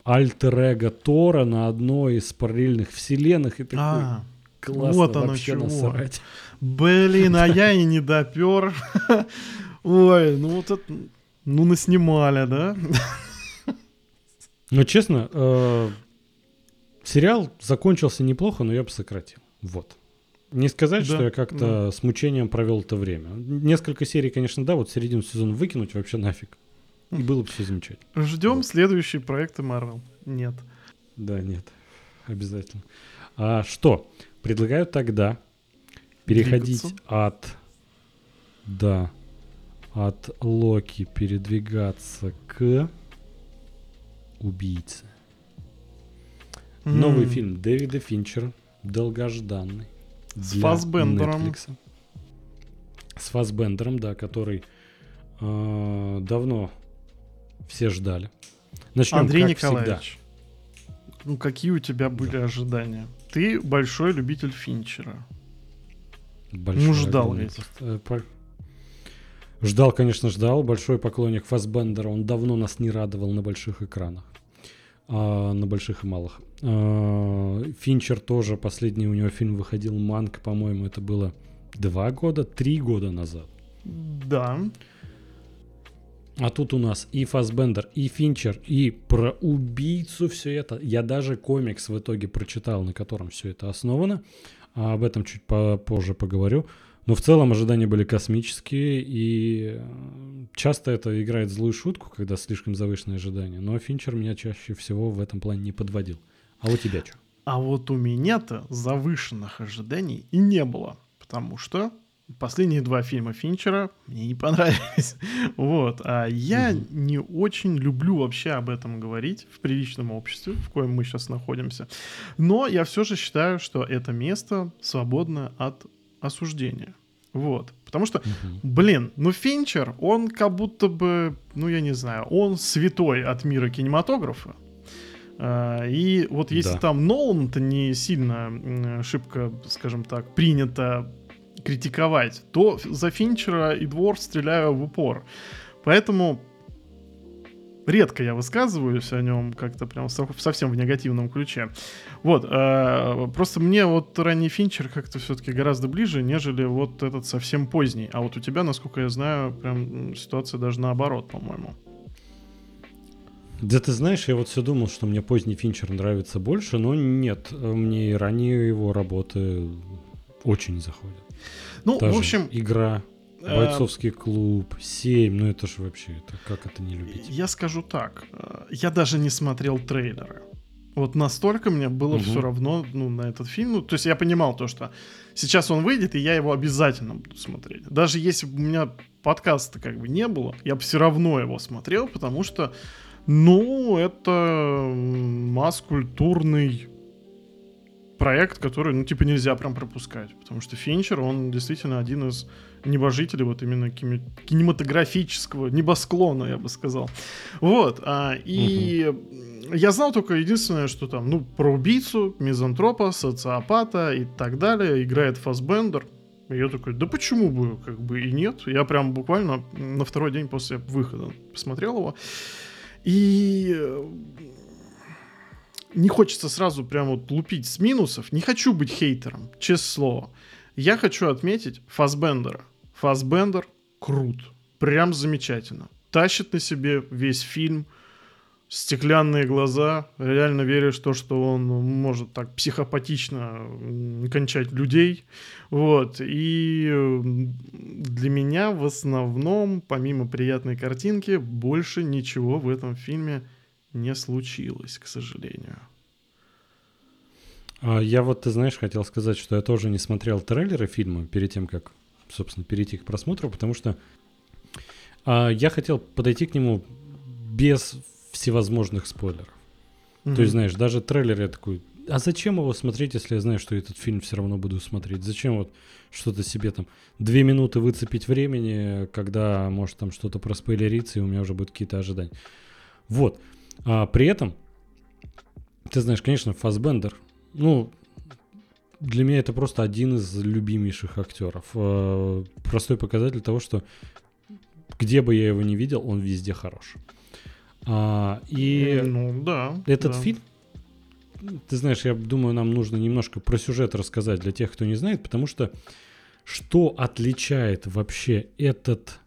альтер-эго Тора на одной из параллельных вселенных. И такой, а, классно вот оно вообще чего. насрать. Блин, а я и не допер. Ой, ну вот это... Ну, наснимали, да? Ну, честно, э, сериал закончился неплохо, но я бы сократил. Вот. Не сказать, да, что я как-то да. с мучением провел это время. Несколько серий, конечно, да, вот середину сезона выкинуть вообще нафиг. И было бы все замечательно. Ждем вот. следующие проекты Marvel. Нет. Да, нет. Обязательно. А что? Предлагаю тогда переходить Двигаться. от... Да. От Локи передвигаться к убийце. Mm. Новый фильм Дэвида Финчера, долгожданный. С Фасбендером. Netflix. С Фасбендером, да, который э, давно все ждали. Начнем, Андрей Николаевич, всегда. ну какие у тебя были да. ожидания? Ты большой любитель Финчера. Большой, ну, ждал ведь. Ждал, конечно, ждал. Большой поклонник Фасбендера. Он давно нас не радовал на больших экранах. А, на больших и малых. А, Финчер тоже, последний у него фильм выходил, Манк, по-моему, это было два года, три года назад. Да. А тут у нас и Фасбендер, и Финчер, и про убийцу все это. Я даже комикс в итоге прочитал, на котором все это основано. А об этом чуть позже поговорю. Но в целом ожидания были космические, и э, часто это играет злую шутку, когда слишком завышенные ожидания. Но Финчер меня чаще всего в этом плане не подводил. А у тебя что? А вот у меня-то завышенных ожиданий и не было. Потому что последние два фильма Финчера мне не понравились. вот. А я угу. не очень люблю вообще об этом говорить в приличном обществе, в коем мы сейчас находимся. Но я все же считаю, что это место свободно от осуждения. Вот. Потому что, угу. блин, ну Финчер, он как будто бы, ну я не знаю, он святой от мира кинематографа. А, и вот если да. там Нолан-то не сильно шибко, скажем так, принято критиковать, то за Финчера и Двор стреляю в упор. Поэтому редко я высказываюсь о нем как-то прям совсем в негативном ключе. Вот, э, просто мне вот ранний Финчер как-то все-таки гораздо ближе, нежели вот этот совсем поздний. А вот у тебя, насколько я знаю, прям ситуация даже наоборот, по-моему. Да ты знаешь, я вот все думал, что мне поздний Финчер нравится больше, но нет, мне и ранее его работы очень заходят. Ну, Та в общем... Игра, э, бойцовский клуб, 7, ну это же вообще, это как это не любить? Я скажу так, э, я даже не смотрел трейлеры. Вот настолько мне было угу. все равно ну, на этот фильм. Ну, то есть я понимал то, что сейчас он выйдет, и я его обязательно буду смотреть. Даже если бы у меня подкаста как бы не было, я бы все равно его смотрел, потому что, ну, это масс-культурный проект, который, ну, типа, нельзя прям пропускать. Потому что Финчер, он действительно один из небожителей вот именно кинематографического небосклона, я бы сказал. Вот. А, и угу. я знал только единственное, что там, ну, про убийцу, мизантропа, социопата и так далее. Играет Фасбендер. И я такой, да почему бы, как бы и нет. Я прям буквально на второй день после выхода посмотрел его. И не хочется сразу прям вот лупить с минусов. Не хочу быть хейтером, честное слово. Я хочу отметить Фасбендера. Фасбендер крут. Прям замечательно. Тащит на себе весь фильм. Стеклянные глаза. Реально веришь в то, что он может так психопатично кончать людей. Вот. И для меня в основном, помимо приятной картинки, больше ничего в этом фильме не случилось, к сожалению. А я вот, ты знаешь, хотел сказать, что я тоже не смотрел трейлеры фильма перед тем, как, собственно, перейти к просмотру, потому что а, я хотел подойти к нему без всевозможных спойлеров. Mm-hmm. То есть, знаешь, даже трейлер я такой, а зачем его смотреть, если я знаю, что этот фильм все равно буду смотреть? Зачем вот что-то себе там две минуты выцепить времени, когда может там что-то проспойлериться, и у меня уже будут какие-то ожидания. Вот. А при этом, ты знаешь, конечно, Фасбендер, ну, для меня это просто один из любимейших актеров. Э, простой показатель того, что где бы я его не видел, он везде хорош. А, и ну, да, этот да. фильм, ты знаешь, я думаю, нам нужно немножко про сюжет рассказать для тех, кто не знает, потому что что отличает вообще этот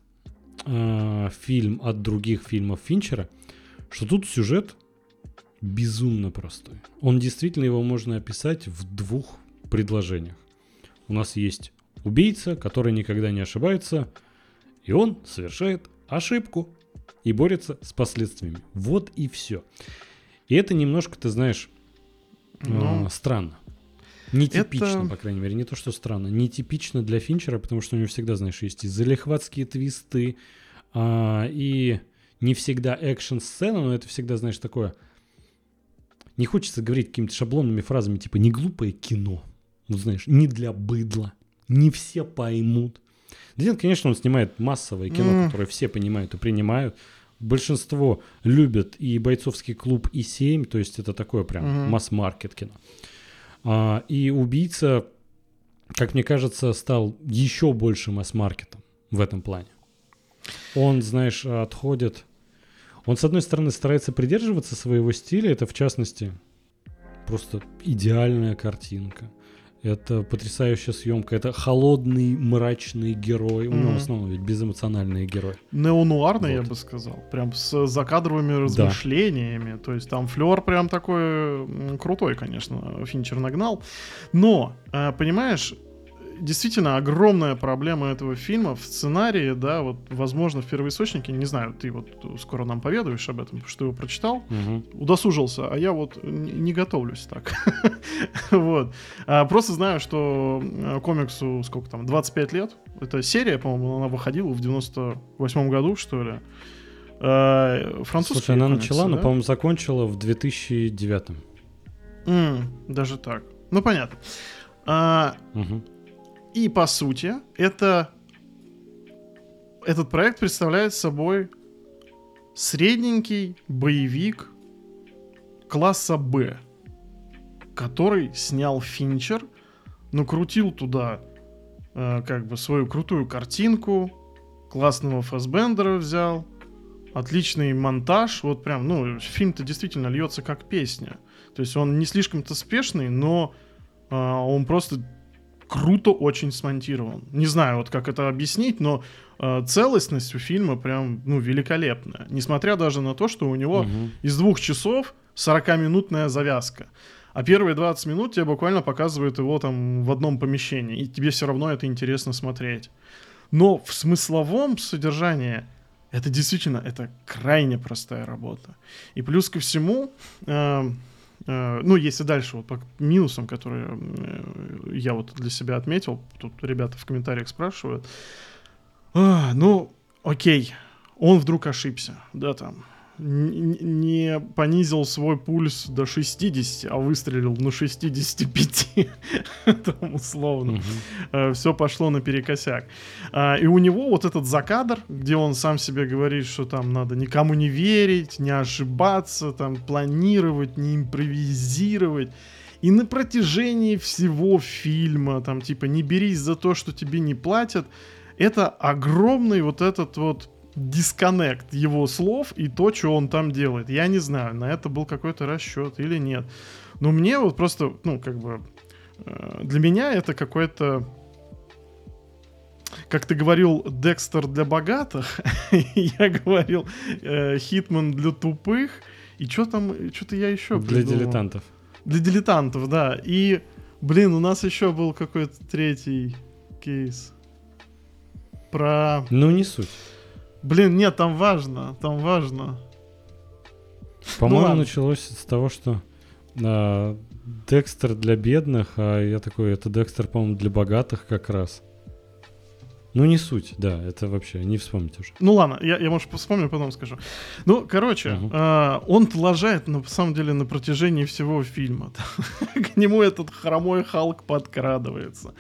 э, фильм от других фильмов Финчера, что тут сюжет безумно простой. Он действительно его можно описать в двух предложениях. У нас есть убийца, который никогда не ошибается, и он совершает ошибку и борется с последствиями. Вот и все. И это немножко, ты знаешь, Ну. э, странно. Нетипично, Это- по крайней мере. Не то, что странно. Нетипично для Финчера, потому что у него всегда, знаешь, есть и залихватские твисты, а, и не всегда экшн-сцена, но это всегда, знаешь, такое... Не хочется говорить какими-то шаблонными фразами, типа «не глупое кино». Ну, знаешь, не для быдла. Не все поймут. Нет, конечно, он снимает массовое кино, М. которое все понимают и принимают. Большинство любят и бойцовский клуб, и 7, то есть это такое прям Мгм. масс-маркет кино. А, и убийца, как мне кажется, стал еще больше масс-маркетом в этом плане. Он, знаешь, отходит... Он, с одной стороны, старается придерживаться своего стиля, это, в частности, просто идеальная картинка. Это потрясающая съемка, это холодный, мрачный герой. У него в основном ведь безэмоциональные герои. Неонуарно, я Вот. бы сказал. Прям с закадровыми размышлениями. То есть там флер прям такой крутой, конечно, Финчер нагнал. Но, э, понимаешь, действительно огромная проблема этого фильма в сценарии, да, вот, возможно, в первоисточнике, не знаю, ты вот скоро нам поведаешь об этом, потому что ты его прочитал, удосужился, а я вот не готовлюсь так. вот. А, просто знаю, что э, комиксу сколько там, 25 лет. Это серия, по-моему, она выходила в 98 году, что ли. А, французские Слушай, она комиксы, начала, но, по-моему, закончила в 2009. М, даже так. Ну, понятно. А, Мгм. И по сути, это этот проект представляет собой средненький боевик класса Б, который снял Финчер, накрутил туда э, как бы свою крутую картинку, классного Фасбендера взял, отличный монтаж, вот прям, ну, фильм-то действительно льется как песня. То есть он не слишком-то спешный, но э, он просто круто очень смонтирован. Не знаю, вот как это объяснить, но э, целостность у фильма прям, ну, великолепная. Несмотря даже на то, что у него Мгм. из двух часов 40-минутная завязка. А первые 20 минут тебе буквально показывают его там в одном помещении, и тебе все равно это интересно смотреть. Но в смысловом содержании это действительно это крайне простая работа. И плюс ко всему, э, ну, если дальше вот по минусам, которые э, я вот для себя отметил, тут ребята в комментариях спрашивают, «А, ну, окей, он вдруг ошибся, да, там, не понизил свой пульс до 60, а выстрелил на 65, там условно Мгм. все пошло наперекосяк. А, И у него вот этот закадр, где он сам себе говорит, что там надо никому не верить, не ошибаться, там планировать, не импровизировать. И на протяжении всего фильма, там типа не берись за то, что тебе не платят, это огромный вот этот вот дисконнект его слов и то, что он там делает. Я не знаю, на это был какой-то расчет или нет. Но мне вот просто, ну, как бы, э, для меня это какой-то как ты говорил, Декстер для богатых, я говорил э, Хитман для тупых, и что там, что-то я еще Для придумал. дилетантов. Для дилетантов, да. И, блин, у нас еще был какой-то третий кейс. Про... Ну, не суть. Блин, нет, там важно, там важно. По-моему, ладно. началось с того, что а, Декстер для бедных, а я такой, это Декстер, по-моему, для богатых как раз. Ну, не суть, да, это вообще не вспомнить уже. Ну ладно, я, я может, вспомню, потом скажу. Ну, короче, Мгм. а, он лажает, на самом деле, на протяжении всего фильма. К нему этот хромой Халк подкрадывается.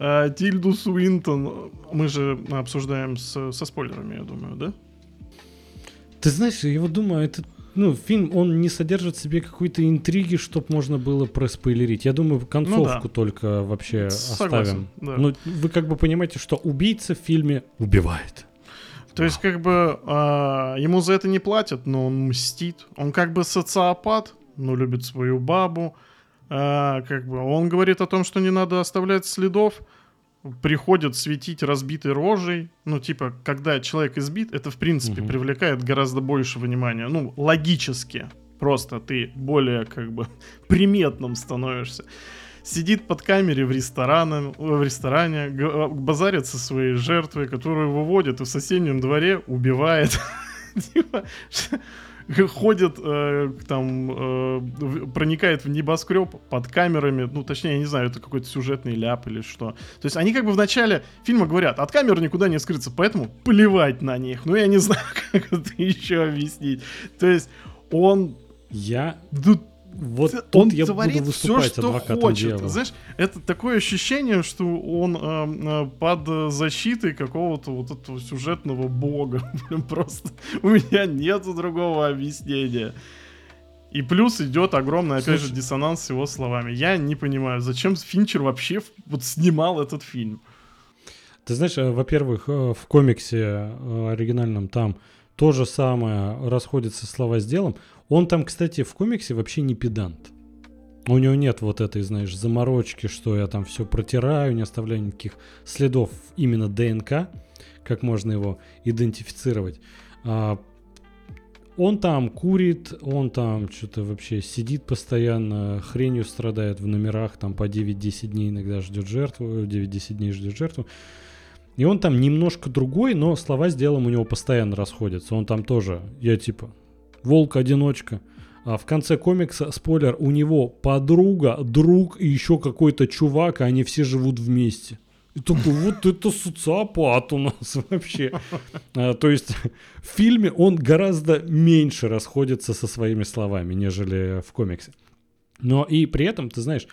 А, Тильду Суинтон мы же обсуждаем с- со спойлерами, я думаю, да? Ты знаешь, я вот думаю, это ну, фильм, он не содержит в себе какой-то интриги, чтобы можно было проспойлерить. Я думаю, концовку только вообще Согласен, оставим. да. Ну, вы как бы понимаете, что убийца в фильме убивает. То есть, как бы, а, ему за это не платят, но он мстит. Он как бы социопат, но любит свою бабу. А, как бы, он говорит о том, что не надо оставлять следов. Приходит светить разбитой рожей. Ну, типа, когда человек избит, это, в принципе, Мгм. привлекает гораздо больше внимания. Ну, логически. Просто ты более, как бы, приметным становишься. Сидит под камере в ресторане, в ресторане г- базарит со своей жертвой, которую выводит и в соседнем дворе убивает. Ходит, э, там, э, проникает в небоскреб под камерами, ну, точнее, я не знаю, это какой-то сюжетный ляп или что. То есть они как бы в начале фильма говорят, от камеры никуда не скрыться, поэтому плевать на них. Ну, я не знаю, как это еще объяснить. То есть он... Я тут вот Т- тут он я творит буду все, что адвокатом хочет. дьявола. Знаешь, это такое ощущение, что он э, э, под э, защитой какого-то вот этого сюжетного бога. Блин, просто у меня нету другого объяснения. И плюс идет огромный, опять же, Слушай. диссонанс с его словами. Я не понимаю, зачем Финчер вообще вот снимал этот фильм. Ты знаешь, э, во-первых, э, в комиксе оригинальном там то же самое расходятся слова с делом. Он там, кстати, в комиксе вообще не педант. У него нет вот этой, знаешь, заморочки, что я там все протираю, не оставляю никаких следов именно ДНК, как можно его идентифицировать. А, он там курит, он там что-то вообще сидит постоянно, хренью страдает в номерах, там по 9-10 дней иногда ждет жертву, 9-10 дней ждет жертву. И он там немножко другой, но слова с делом у него постоянно расходятся. Он там тоже, я типа, волк-одиночка. А в конце комикса, спойлер, у него подруга, друг и еще какой-то чувак, и они все живут вместе. И такой, вот это социопат у нас вообще. А, то есть в фильме он гораздо меньше расходится со своими словами, нежели в комиксе. Но и при этом, ты знаешь,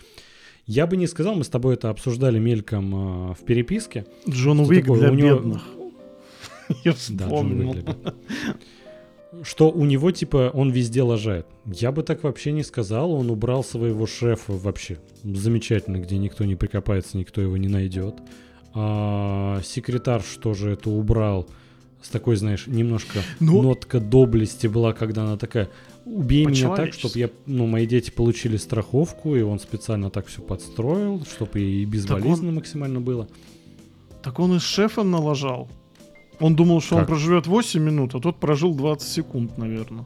я бы не сказал, мы с тобой это обсуждали мельком а, в переписке. Джон Уик такое? для У него- бедных. Я Да, Джон Уик вспомнил. для бедных. Что у него, типа, он везде лажает. Я бы так вообще не сказал. Он убрал своего шефа вообще замечательно, где никто не прикопается, никто его не найдет. А, секретарь что же это убрал с такой, знаешь, немножко Ну- нотка доблести была, когда она такая, убей меня так, чтобы я, ну, мои дети получили страховку, и он специально так все подстроил, чтобы и безболезненно максимально было. Так он и с шефом налажал. Он думал, что он Как? проживет 8 минут, а тот прожил 20 секунд, наверное.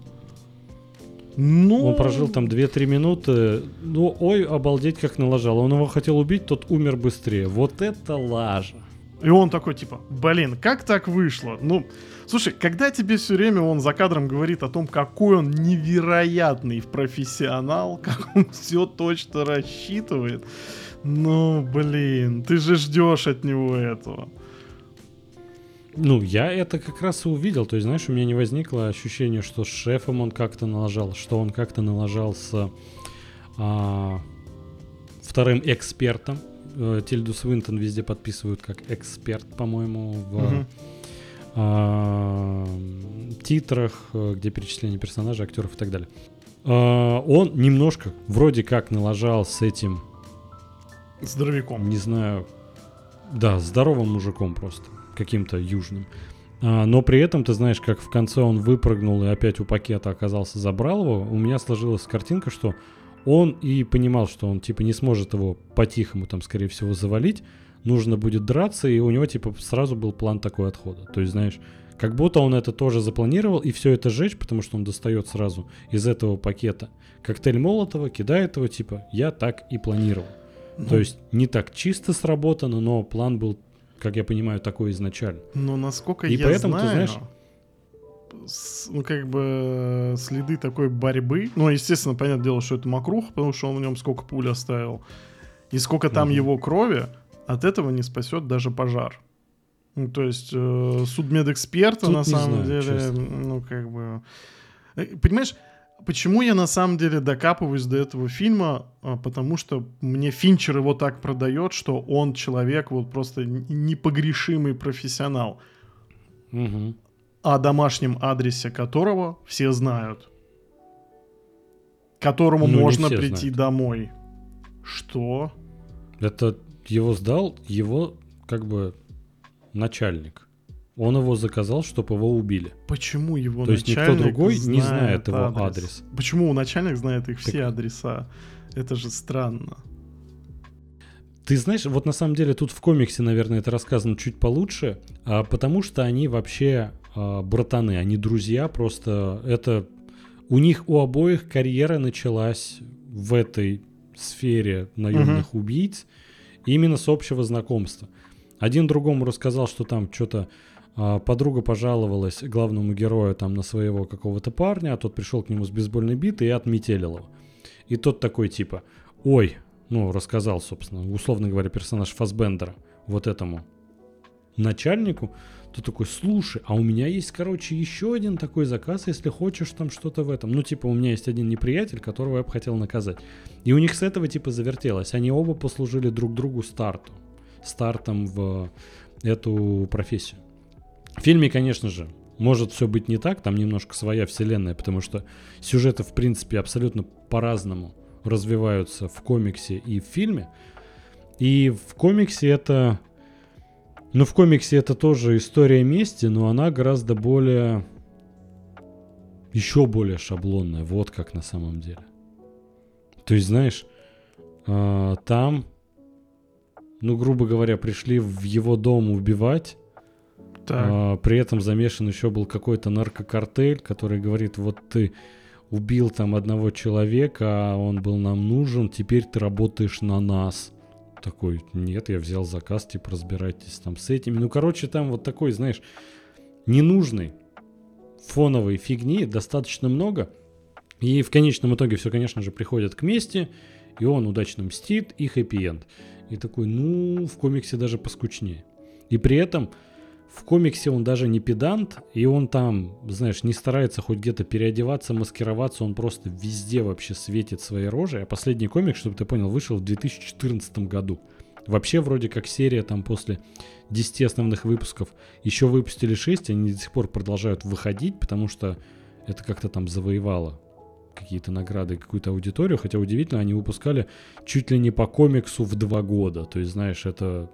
Ну... Он прожил там 2-3 минуты. Ну, ой, обалдеть, как налажал. Он его хотел убить, тот умер быстрее. Вот это лажа. И он такой, типа, блин, как так вышло? Ну, слушай, когда тебе все время он за кадром говорит о том, какой он невероятный профессионал, как он все точно рассчитывает, ну, блин, ты же ждешь от него этого. Ну, я это как раз и увидел. То есть, знаешь, у меня не возникло ощущение, что с шефом он как-то налажал, что он как-то налажал с а, вторым экспертом. Э, Тильду Свинтон везде подписывают как эксперт, по-моему, в Мгм. А, титрах, э, где перечисление персонажей, актеров и так далее. А, он немножко вроде как налажал с этим, Здоровяком. не знаю, да, здоровым мужиком просто, каким-то южным. А, но при этом, ты знаешь, как в конце он выпрыгнул и опять у пакета оказался, забрал его, у меня сложилась картинка, что он и понимал, что он типа не сможет его по-тихому там, скорее всего, завалить, нужно будет драться, и у него типа сразу был план такой отхода. То есть, знаешь, как будто он это тоже запланировал и все это жечь, потому что он достает сразу из этого пакета коктейль Молотова, кидает его, типа, я так и планировал. То есть не так чисто сработано, но план был, как я понимаю, такой изначально. Но насколько И я поэтому, ты знаю, знаешь- с- ну, как бы, следы такой борьбы, ну, естественно, понятное дело, что это Макрух, потому что он в нем сколько пуль оставил, и сколько там Мгм. его крови, от этого не спасет даже пожар. Ну, то есть э, судмедэксперта Тут на самом знаю, деле, честно. ну как бы, Э, понимаешь, почему я на самом деле докапываюсь до этого фильма? А, Потому что мне Финчер его так продает, что он человек вот просто непогрешимый профессионал, Мгм. о домашнем адресе которого все знают, которому Ну, можно прийти знают. домой. Что? Это его сдал его как бы начальник. Он его заказал, чтобы его убили. Почему его То есть никто начальник другой не знает знает его адрес. Почему начальник знает их все Так- адреса? Это же странно. Ты знаешь, вот на самом деле тут в комиксе, наверное, это рассказано чуть получше, а, потому что они вообще а, братаны, они друзья, просто это у них у обоих карьера началась в этой сфере наемных убийц именно с общего знакомства. Один другому рассказал, что там что-то а, подруга пожаловалась главному герою там на своего какого-то парня, а тот пришел к нему с бейсбольной битой и отметелил его. И тот такой типа, ой, ну, рассказал, собственно, условно говоря, персонаж Фасбендера вот этому начальнику, то такой, слушай, а у меня есть, короче, еще один такой заказ, если хочешь там что-то в этом. Ну, типа, у меня есть один неприятель, которого я бы хотел наказать. И у них с этого, типа, завертелось. Они оба послужили друг другу старту. Стартом в эту профессию. В фильме, конечно же, может все быть не так, там немножко своя вселенная, потому что сюжеты, в принципе, абсолютно по-разному развиваются в комиксе и в фильме. И в комиксе это... Ну, в комиксе это тоже история мести, но она гораздо более... Еще более шаблонная, вот как на самом деле. То есть, знаешь, а, там, ну, грубо говоря, пришли в его дом убивать, Так. а, при этом замешан еще был какой-то наркокартель, который говорит, вот ты убил там одного человека, а он был нам нужен, теперь ты работаешь на нас. Такой, нет, я взял заказ, типа, разбирайтесь там с этими. Ну, короче, там вот такой, знаешь, ненужный фоновой фигни достаточно много. И в конечном итоге все, конечно же, приходит к мести, и он удачно мстит, и хэппи-энд. И такой, ну, в комиксе даже поскучнее. И при этом в комиксе он даже не педант, и он там, знаешь, не старается хоть где-то переодеваться, маскироваться, он просто везде вообще светит своей рожей. А последний комик, чтобы ты понял, вышел в 2014 году. Вообще вроде как серия там после 10 основных выпусков еще выпустили 6, они до сих пор продолжают выходить, потому что это как-то там завоевало какие-то награды, какую-то аудиторию, хотя удивительно, они выпускали чуть ли не по комиксу в два года. То есть, знаешь, это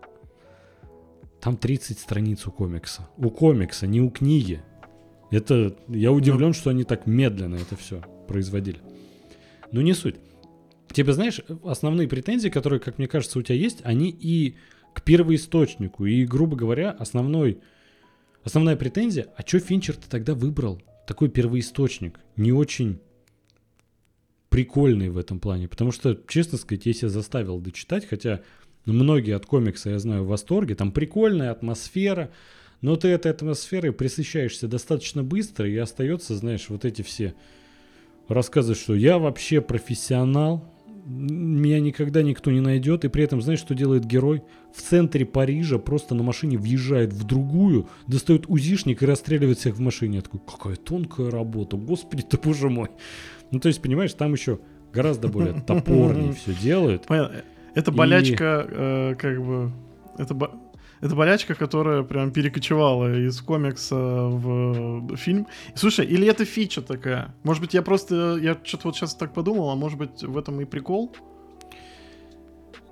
там 30 страниц у комикса. У комикса, не у книги. Это я удивлен, что они так медленно это все производили. Но не суть. Тебе знаешь, основные претензии, которые, как мне кажется, у тебя есть, они и к первоисточнику, и, грубо говоря, основной, основная претензия, а что Финчер-то тогда выбрал такой первоисточник? Не очень прикольный в этом плане. Потому что, честно сказать, я себя заставил дочитать, хотя ну, многие от комикса, я знаю, в восторге. Там прикольная атмосфера, но ты этой атмосферой присыщаешься достаточно быстро, и остается, знаешь, вот эти все рассказы, что я вообще профессионал, меня никогда никто не найдет, и при этом, знаешь, что делает герой? В центре Парижа просто на машине въезжает в другую, достает узишник и расстреливает всех в машине. Я такой, какая тонкая работа, господи ты боже мой. Ну, то есть, понимаешь, там еще гораздо более топорнее все делают. Понятно. Это болячка, э, как бы... Это, бо- это болячка, которая прям перекочевала из комикса в фильм. Слушай, или это фича такая? Может быть, я просто... Я что-то вот сейчас так подумал, а может быть, в этом и прикол?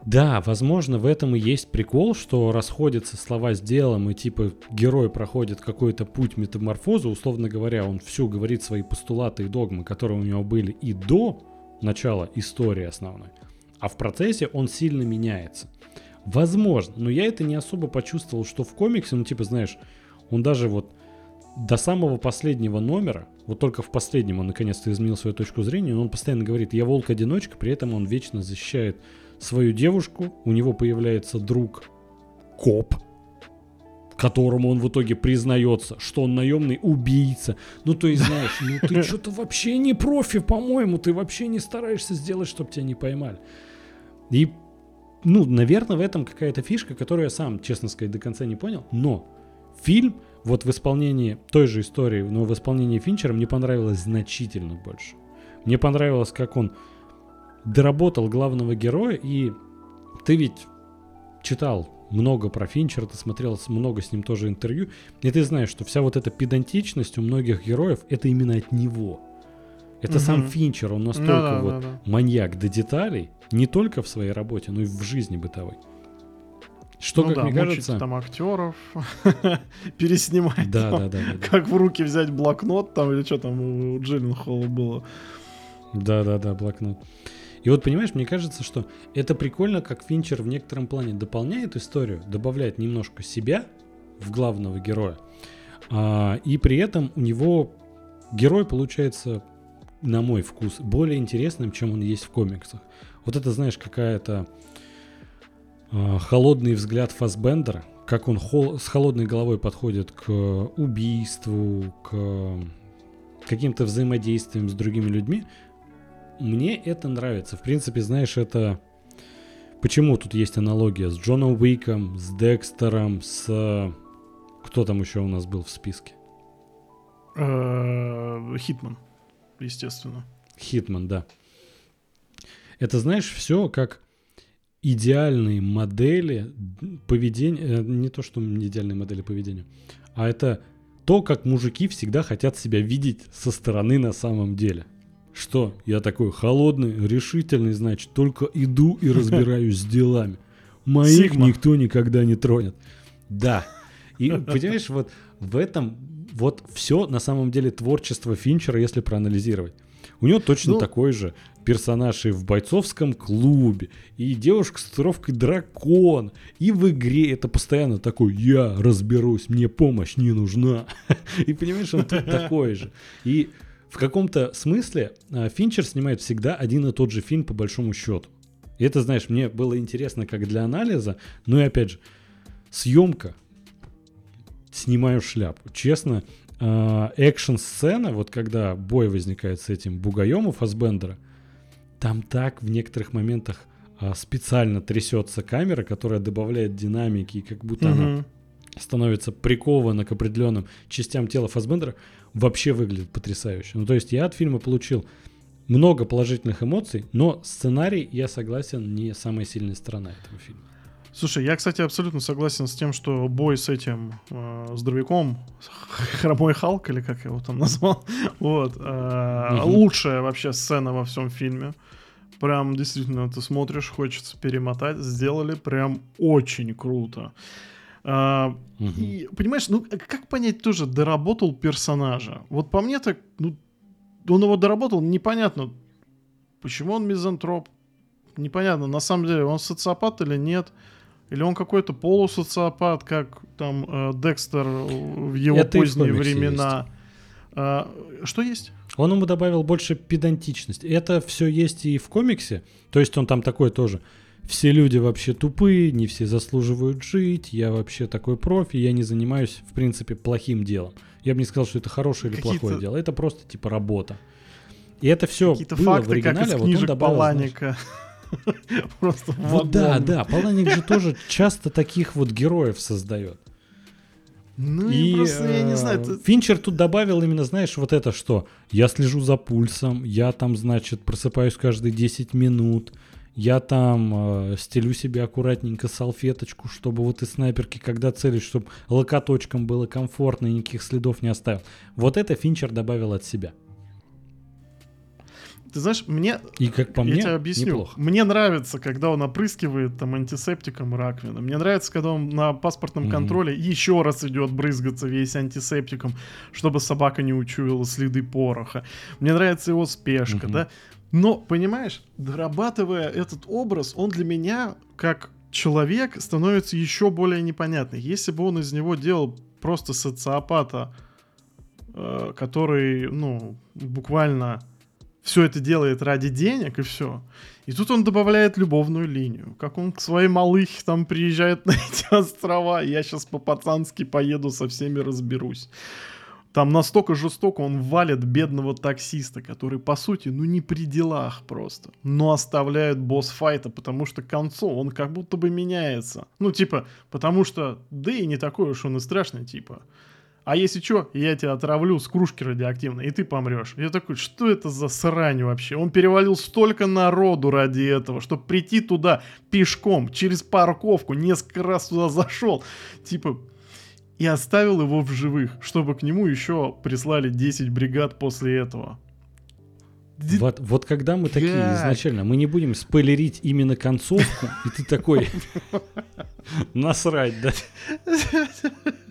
Да, возможно, в этом и есть прикол, что расходятся слова с делом, и типа герой проходит какой-то путь метаморфозы, условно говоря, он всю говорит свои постулаты и догмы, которые у него были и до начала истории основной, а в процессе он сильно меняется. Возможно, но я это не особо почувствовал, что в комиксе, ну типа, знаешь, он даже вот до самого последнего номера, вот только в последнем он наконец-то изменил свою точку зрения, но он постоянно говорит, я волк-одиночка, при этом он вечно защищает свою девушку, у него появляется друг коп, которому он в итоге признается, что он наемный убийца. Ну, то есть, знаешь, ну ты что-то вообще не профи, по-моему, ты вообще не стараешься сделать, чтобы тебя не поймали. И, ну, наверное, в этом какая-то фишка, которую я сам, честно сказать, до конца не понял, но Фильм вот в исполнении той же истории, но в исполнении Финчера мне понравилось значительно больше. Мне понравилось, как он доработал главного героя, и ты ведь читал много про Финчера, ты смотрел много с ним тоже интервью, и ты знаешь, что вся вот эта педантичность у многих героев, это именно от него. Это угу. сам Финчер, он настолько ну, да, вот да, да. маньяк до деталей, не только в своей работе, но и в жизни бытовой. Что, ну как да, мне кажется... там актеров, переснимать. Да, там, да, да, да. Как в руки взять блокнот там, или что там у Джиллин Холла было. Да, да, да, блокнот. И вот, понимаешь, мне кажется, что это прикольно, как Финчер в некотором плане дополняет историю, добавляет немножко себя в главного героя. А, и при этом у него герой получается, на мой вкус, более интересным, чем он есть в комиксах. Вот это, знаешь, какая-то а, холодный взгляд Фасбендера, как он хол- с холодной головой подходит к убийству, к каким-то взаимодействиям с другими людьми, мне это нравится. В принципе, знаешь, это... Почему тут есть аналогия с Джоном Уиком, с Декстером, с... Кто там еще у нас был в списке? Э, Хитман, естественно. Хитман, да. Это, знаешь, все как идеальные модели поведения, э, не то что идеальные модели поведения, а это то, как мужики всегда хотят себя видеть со стороны на самом деле. Что, я такой холодный, решительный, значит, только иду и разбираюсь с делами. Моих Сигма. никто никогда не тронет. Да. И понимаешь, вот в этом вот все на самом деле творчество Финчера, если проанализировать. У него точно ну, такой же персонаж и в бойцовском клубе, и девушка с татуировкой дракон, и в игре это постоянно такой, я разберусь, мне помощь не нужна. И понимаешь, он тут такой же. И в каком-то смысле а, Финчер снимает всегда один и тот же фильм по большому счету. И это, знаешь, мне было интересно как для анализа, но и опять же, съемка, снимаю шляпу. Честно, а, экшн-сцена, вот когда бой возникает с этим бугаем у Фасбендера, там так в некоторых моментах а, специально трясется камера, которая добавляет динамики, и как будто угу. она становится прикована к определенным частям тела Фасбендера, вообще выглядит потрясающе. Ну, то есть я от фильма получил много положительных эмоций, но сценарий, я согласен, не самая сильная сторона этого фильма. Слушай, я, кстати, абсолютно согласен с тем, что бой с этим э, здоровяком, хромой Халк, или как его там назвал, вот, э, угу. лучшая вообще сцена во всем фильме. Прям действительно ты смотришь, хочется перемотать. Сделали прям очень круто. А, угу. И понимаешь, ну как понять тоже, доработал персонажа? Вот по мне так, ну, он его доработал, непонятно, почему он мизантроп. Непонятно, на самом деле, он социопат или нет. Или он какой-то полусоциопат, как там э, Декстер в его Это поздние времена. Есть. А, что есть? Он ему добавил больше педантичности. Это все есть и в комиксе. То есть он там такой тоже. Все люди вообще тупые, не все заслуживают жить. Я вообще такой профи, я не занимаюсь, в принципе, плохим делом. Я бы не сказал, что это хорошее или плохое дело. Это просто типа работа. И это все было факты, в оригинале, как из вот он добавил, Паланика. Просто вот да, да, Паланик же тоже часто таких вот героев создает. Ну и, просто, я не знаю. Это... Финчер тут добавил именно, знаешь, вот это что? Я слежу за пульсом, я там, значит, просыпаюсь каждые 10 минут, я там э, стелю себе аккуратненько салфеточку, чтобы вот из снайперки, когда целюсь, чтобы локоточком было комфортно и никаких следов не оставил. Вот это Финчер добавил от себя. Ты знаешь, мне... И как по я мне, тебе объясню. неплохо. Мне нравится, когда он опрыскивает там антисептиком раковину. Мне нравится, когда он на паспортном mm-hmm. контроле еще раз идет брызгаться весь антисептиком, чтобы собака не учуяла следы пороха. Мне нравится его спешка, mm-hmm. да. Но, понимаешь, дорабатывая этот образ, он для меня, как человек, становится еще более непонятный. Если бы он из него делал просто социопата, э, который, ну, буквально все это делает ради денег и все. И тут он добавляет любовную линию. Как он к своей малыхе там приезжает на эти острова. Я сейчас по-пацански поеду со всеми разберусь. Там настолько жестоко он валит бедного таксиста, который, по сути, ну не при делах просто. Но оставляет босс-файта, потому что к концу он как будто бы меняется. Ну, типа, потому что, да и не такой уж он и страшный, типа. А если что, я тебя отравлю с кружки радиоактивной, и ты помрешь. Я такой, что это за срань вообще? Он перевалил столько народу ради этого, чтобы прийти туда пешком, через парковку, несколько раз туда зашел. Типа, и оставил его в живых, чтобы к нему еще прислали 10 бригад после этого. Вот, вот когда мы такие Как? изначально, мы не будем спойлерить именно концовку, и ты такой, насрать, да?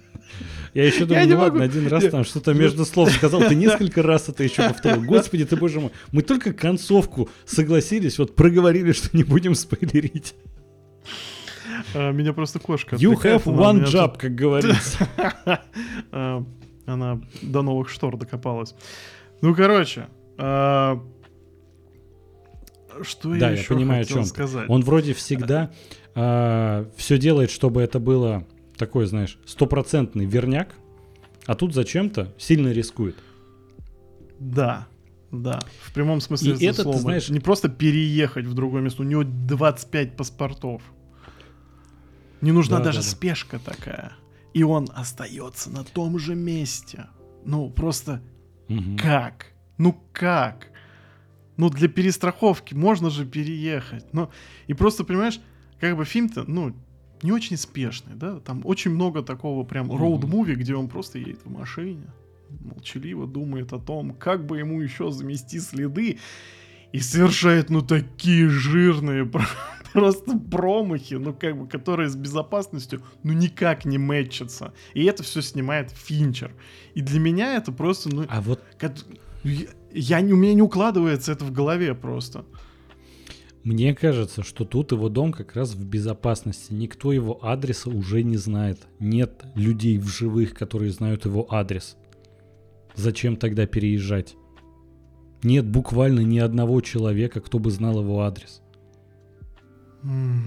Я еще думаю, ну ладно, один раз там что-то между слов сказал, ты несколько раз это еще повторил. Господи ты, боже мой, мы только концовку согласились, вот проговорили, что не будем спойлерить. А, Меня просто кошка You have one job, как говорится. А, Она до новых штор докопалась. Ну, короче, а, что Да, я я понимаю, о чем сказать? Он вроде всегда все делает, чтобы это было такой, знаешь, стопроцентный верняк, а тут зачем-то сильно рискует. Да, да, в прямом смысле И это, ты слова. знаешь- Не просто переехать в другое место, у него 25 паспортов. Не нужна Да, даже да, да. спешка такая. И он остается на том же месте. Ну, просто Мгм. как? Ну как? Ну, для перестраховки можно же переехать. Ну, и просто, понимаешь, как бы фильм-то, ну, не очень спешный, да? Там очень много такого прям роуд-муви, где он просто едет в машине, молчаливо думает о том, как бы ему еще замести следы, и совершает, ну, такие жирные про- просто промахи, ну, как бы, которые с безопасностью, ну, никак не мэтчатся. И это все снимает Финчер. И для меня это просто, ну, А вот Кот- Я, я у меня не укладывается это в голове просто. Мне кажется, что тут его дом как раз в безопасности. Никто его адреса уже не знает. Нет людей в живых, которые знают его адрес. Зачем тогда переезжать? Нет буквально ни одного человека, кто бы знал его адрес. Ну,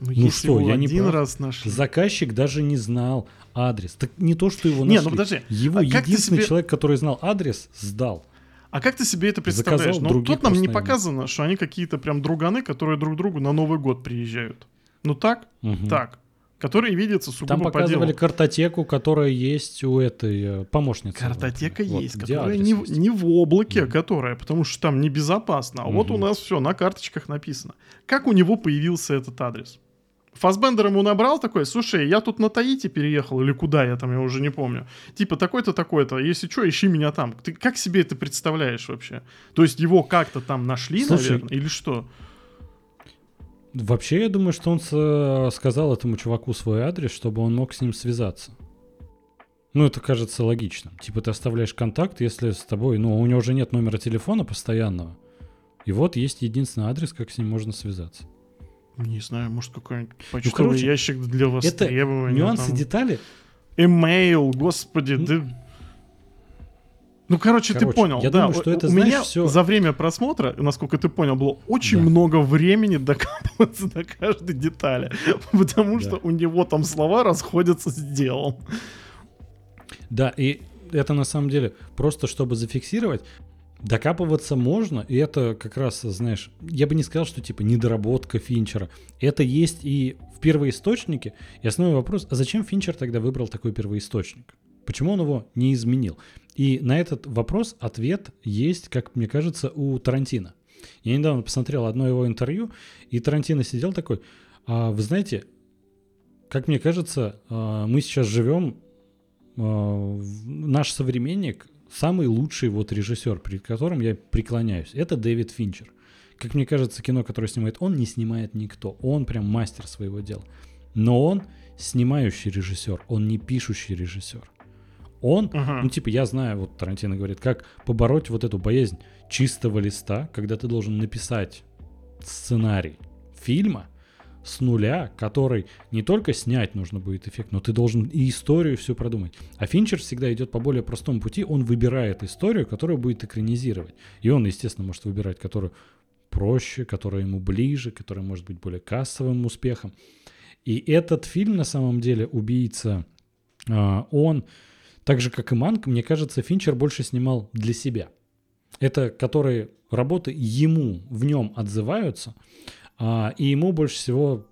Ну что, я не один прав? раз нашли. Заказчик даже не знал адрес. Так не то, что его Не, нашли. ну подожди, Его а единственный себе- человек, который знал адрес, сдал. А как ты себе это представляешь? Заказал, Ну, тут нам не показано, что они какие-то прям друганы, которые друг другу на Новый год приезжают. Ну так? Мгм. Так. Которые видятся сугубо Там по показывали делу. картотеку, которая есть у этой э, помощницы. Картотека Вот, есть, где которая не, в- есть. не в облаке, Мгм. которая, потому что там небезопасно. А вот у нас все на карточках написано. Как у него появился этот адрес? Фасбендер ему набрал такой, слушай, я тут на Таити переехал, или куда я там, я уже не помню. Типа такой-то, такой-то, если что, ищи меня там. Ты как себе это представляешь вообще? То есть его как-то там нашли, Слушай, наверное, или что? Вообще, я думаю, что он сказал этому чуваку свой адрес, чтобы он мог с ним связаться. Ну, это кажется логичным. Типа, ты оставляешь контакт, если с тобой... Ну, у него уже нет номера телефона постоянного. И вот есть единственный адрес, как с ним можно связаться. Не знаю, может какой-нибудь почтовый короче, ящик для востребования. Нюансы, там. детали. Эмейл, господи, Ну, да... Ну, короче, ты короче, понял, я да. думаю, что это, у знаешь, меня всё- за время просмотра, насколько ты понял, было очень Да. много времени докапываться до каждой детали, потому Да. что у него там слова расходятся с делом. Да, и это на самом деле просто чтобы зафиксировать, докапываться можно, и это как раз, знаешь, я бы не сказал, что типа недоработка Финчера. Это есть и в первоисточнике. И основной вопрос, а зачем Финчер тогда выбрал такой первоисточник? Почему он его не изменил? И на этот вопрос ответ есть, как мне кажется, у Тарантино. Я недавно посмотрел одно его интервью, и Тарантино сидел такой, «А вы знаете, как мне кажется, а, мы сейчас живем в- наш современник самый лучший вот режиссер, перед которым я преклоняюсь. Это Дэвид Финчер. Как мне кажется, кино, которое снимает он, не снимает никто. Он прям мастер своего дела. Но он снимающий режиссер, он не пишущий режиссер. Он, Ага. ну типа я знаю, вот Тарантино говорит, как побороть вот эту боязнь чистого листа, когда ты должен написать сценарий фильма с нуля, который не только снять нужно будет эффект, но ты должен и историю все продумать. А Финчер всегда идет по более простому пути, он выбирает историю, которую будет экранизировать. И он, естественно, может выбирать, которую проще, которая ему ближе, которая может быть более кассовым успехом. И этот фильм, на самом деле, «Убийца», а, он Так же, как и Манк, мне кажется, Финчер больше снимал для себя. Это которые работы ему в нем отзываются, а, и ему больше всего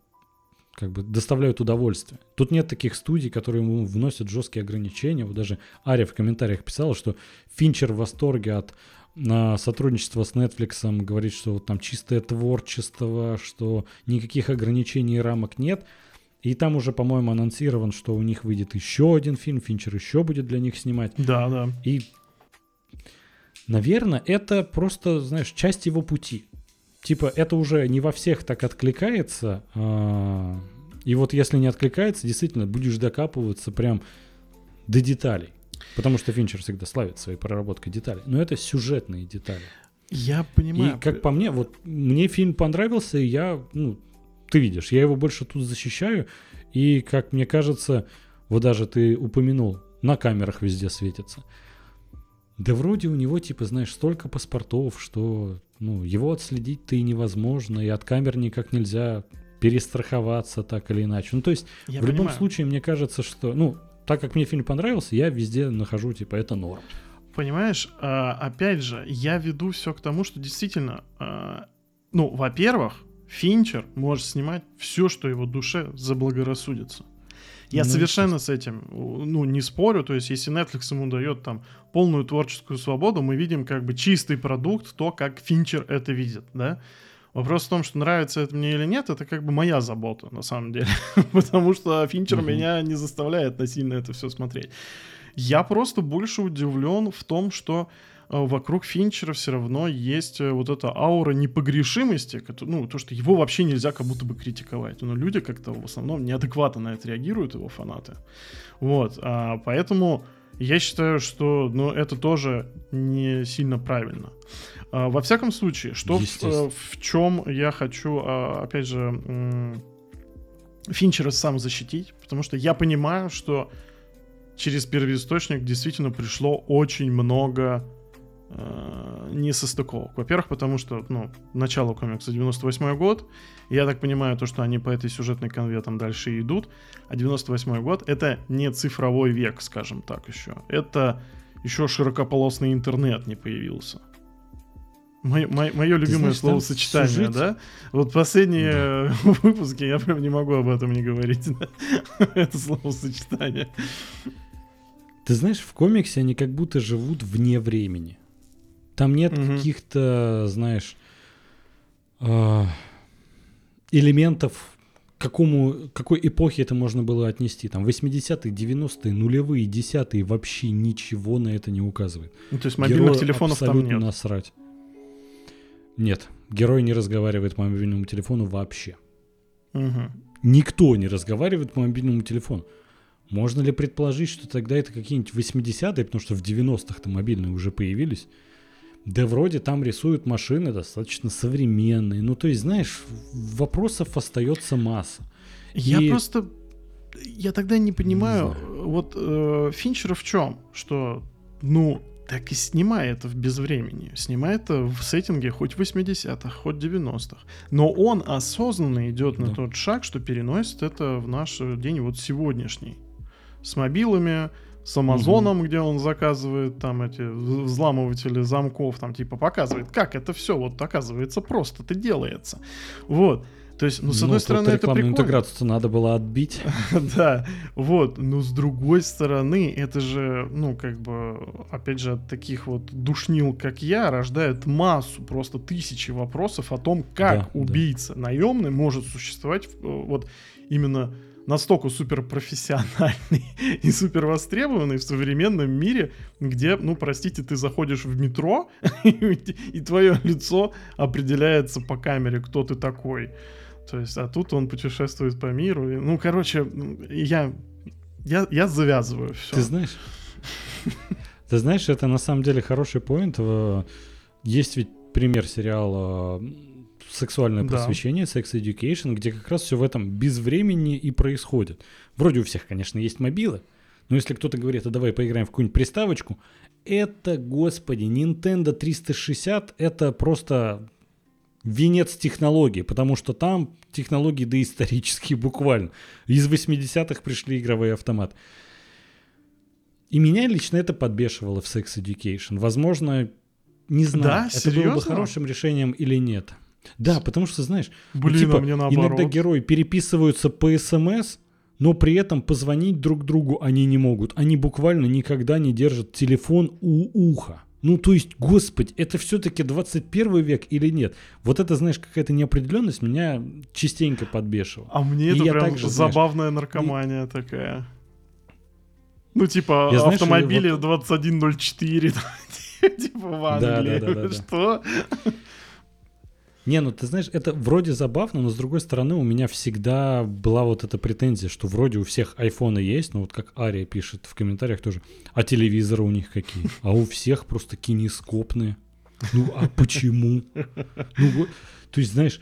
как бы доставляют удовольствие. Тут нет таких студий, которые ему вносят жесткие ограничения. Вот даже Ария в комментариях писала, что Финчер в восторге от на сотрудничество с Netflix говорит, что вот там чистое творчество, что никаких ограничений и рамок нет. И там уже, по-моему, анонсирован, что у них выйдет еще один фильм, Финчер еще будет для них снимать. Да, да. И, наверное, это просто, знаешь, часть его пути. Типа, это уже не во всех так откликается. А, и вот если не откликается, действительно, будешь докапываться прям до деталей. Потому что Финчер всегда славит своей проработкой деталей. Но это сюжетные детали. Я понимаю. И как по мне, вот мне фильм понравился, и я, ну, ты видишь, я его больше тут защищаю. И, как мне кажется, вот даже ты упомянул, на камерах везде светится. Да вроде у него, типа, знаешь, столько паспортов, что ну, его отследить-то и невозможно, и от камер никак нельзя перестраховаться так или иначе. Ну, то есть, я в понимаю. любом случае, мне кажется, что, ну, так как мне фильм понравился, я везде нахожу, типа, это норм. Понимаешь, а, опять же, я веду все к тому, что действительно, а, ну, во-первых, Финчер может снимать все, что его душе заблагорассудится. Я ну, совершенно с этим ну, не спорю. То есть, если Netflix ему дает там полную творческую свободу, мы видим как бы чистый продукт, то, как Финчер это видит, да. Вопрос в том, что нравится это мне или нет, это как бы моя забота, на самом деле. Потому что Финчер uh-huh. меня не заставляет насильно это все смотреть. Я просто больше удивлен в том, что вокруг Финчера все равно есть э, вот эта аура непогрешимости, ну, то, что его вообще нельзя как будто бы критиковать. Но люди как-то в основном неадекватно на это реагируют, его фанаты. Вот, а, поэтому я считаю, что ну, это тоже не сильно правильно. А, во всяком случае, что в, э, в чем я хочу, а, опять же, Финчера сам защитить, потому что я понимаю, что через первоисточник действительно пришло очень много э, несостыковок. Во-первых, потому что, ну, начало комикса 98 год, я так понимаю, то, что они по этой сюжетной конве там дальше идут, а 98 год — это не цифровой век, скажем так, еще. Это еще широкополосный интернет не появился. Мое, мое, мое любимое знаешь, словосочетание, сюжет... да? Вот последние да. выпуски я прям не могу об этом не говорить. Это словосочетание. Ты знаешь, в комиксе они как будто живут вне времени. Там нет угу. каких-то, знаешь, э, элементов, какому, какой эпохе это можно было отнести. Там 80-е, 90-е, нулевые, десятые вообще ничего на это не указывает. Ну, то есть мобильных Герою телефонов там нет? насрать. Нет, герой не разговаривает по мобильному телефону вообще. Угу. Никто не разговаривает по мобильному телефону. Можно ли предположить, что тогда это какие-нибудь 80-е, потому что в 90-х-то мобильные уже появились? Да вроде там рисуют машины достаточно современные. Ну, то есть, знаешь, вопросов остается масса. Я И... просто... Я тогда не понимаю, не вот э, Финчера в чем? Что, ну, так и снимай это в безвремени. Снимай это в сеттинге хоть 80-х, хоть 90-х. Но он осознанно идет да. на тот шаг, что переносит это в наш день вот сегодняшний. С мобилами, с Амазоном, угу. где он заказывает там эти взламыватели замков, там типа показывает, как это все вот оказывается просто-то делается. Вот. То есть, ну, с одной ну, стороны, это прикольно. интеграцию надо было отбить. да, вот. Но с другой стороны, это же, ну, как бы, опять же, от таких вот душнил, как я, рождает массу, просто тысячи вопросов о том, как убийца наемный может существовать вот именно настолько суперпрофессиональный и супер востребованный в современном мире, где, ну, простите, ты заходишь в метро, и твое лицо определяется по камере, кто ты такой. То есть, а тут он путешествует по миру. И, ну, короче, я, я, я завязываю все. Ты знаешь, ты знаешь, это на самом деле хороший поинт. Есть ведь пример сериала сексуальное просвещение. Sex Education, где как раз все в этом без времени и происходит. Вроде у всех, конечно, есть мобилы, но если кто-то говорит, а давай поиграем в какую-нибудь приставочку, это, господи, Nintendo 360 это просто венец технологий, потому что там технологии доисторические буквально. Из 80-х пришли игровые автоматы. И меня лично это подбешивало в Sex Education. Возможно, не знаю, Да? это было бы Серьезно? хорошим решением или нет. Да, потому что, знаешь, ну, Блин, типа, а мне наоборот. иногда герои переписываются по СМС, но при этом позвонить друг другу они не могут. Они буквально никогда не держат телефон у уха. Ну, то есть, господи, это все-таки 21 век или нет? Вот это, знаешь, какая-то неопределенность меня частенько подбешивала. А мне И это прям также, знаешь, забавная наркомания такая. Ну, типа, Я, знаешь, автомобили вот- 2104, типа в Англии. да, да, да, да. Что? Не, ну ты знаешь, это вроде забавно, но с другой стороны у меня всегда была вот эта претензия, что вроде у всех айфоны есть, ну вот как Ария пишет в комментариях тоже, а телевизоры у них какие? А у всех просто кинескопные. Ну а почему? Ну вот, то есть, знаешь,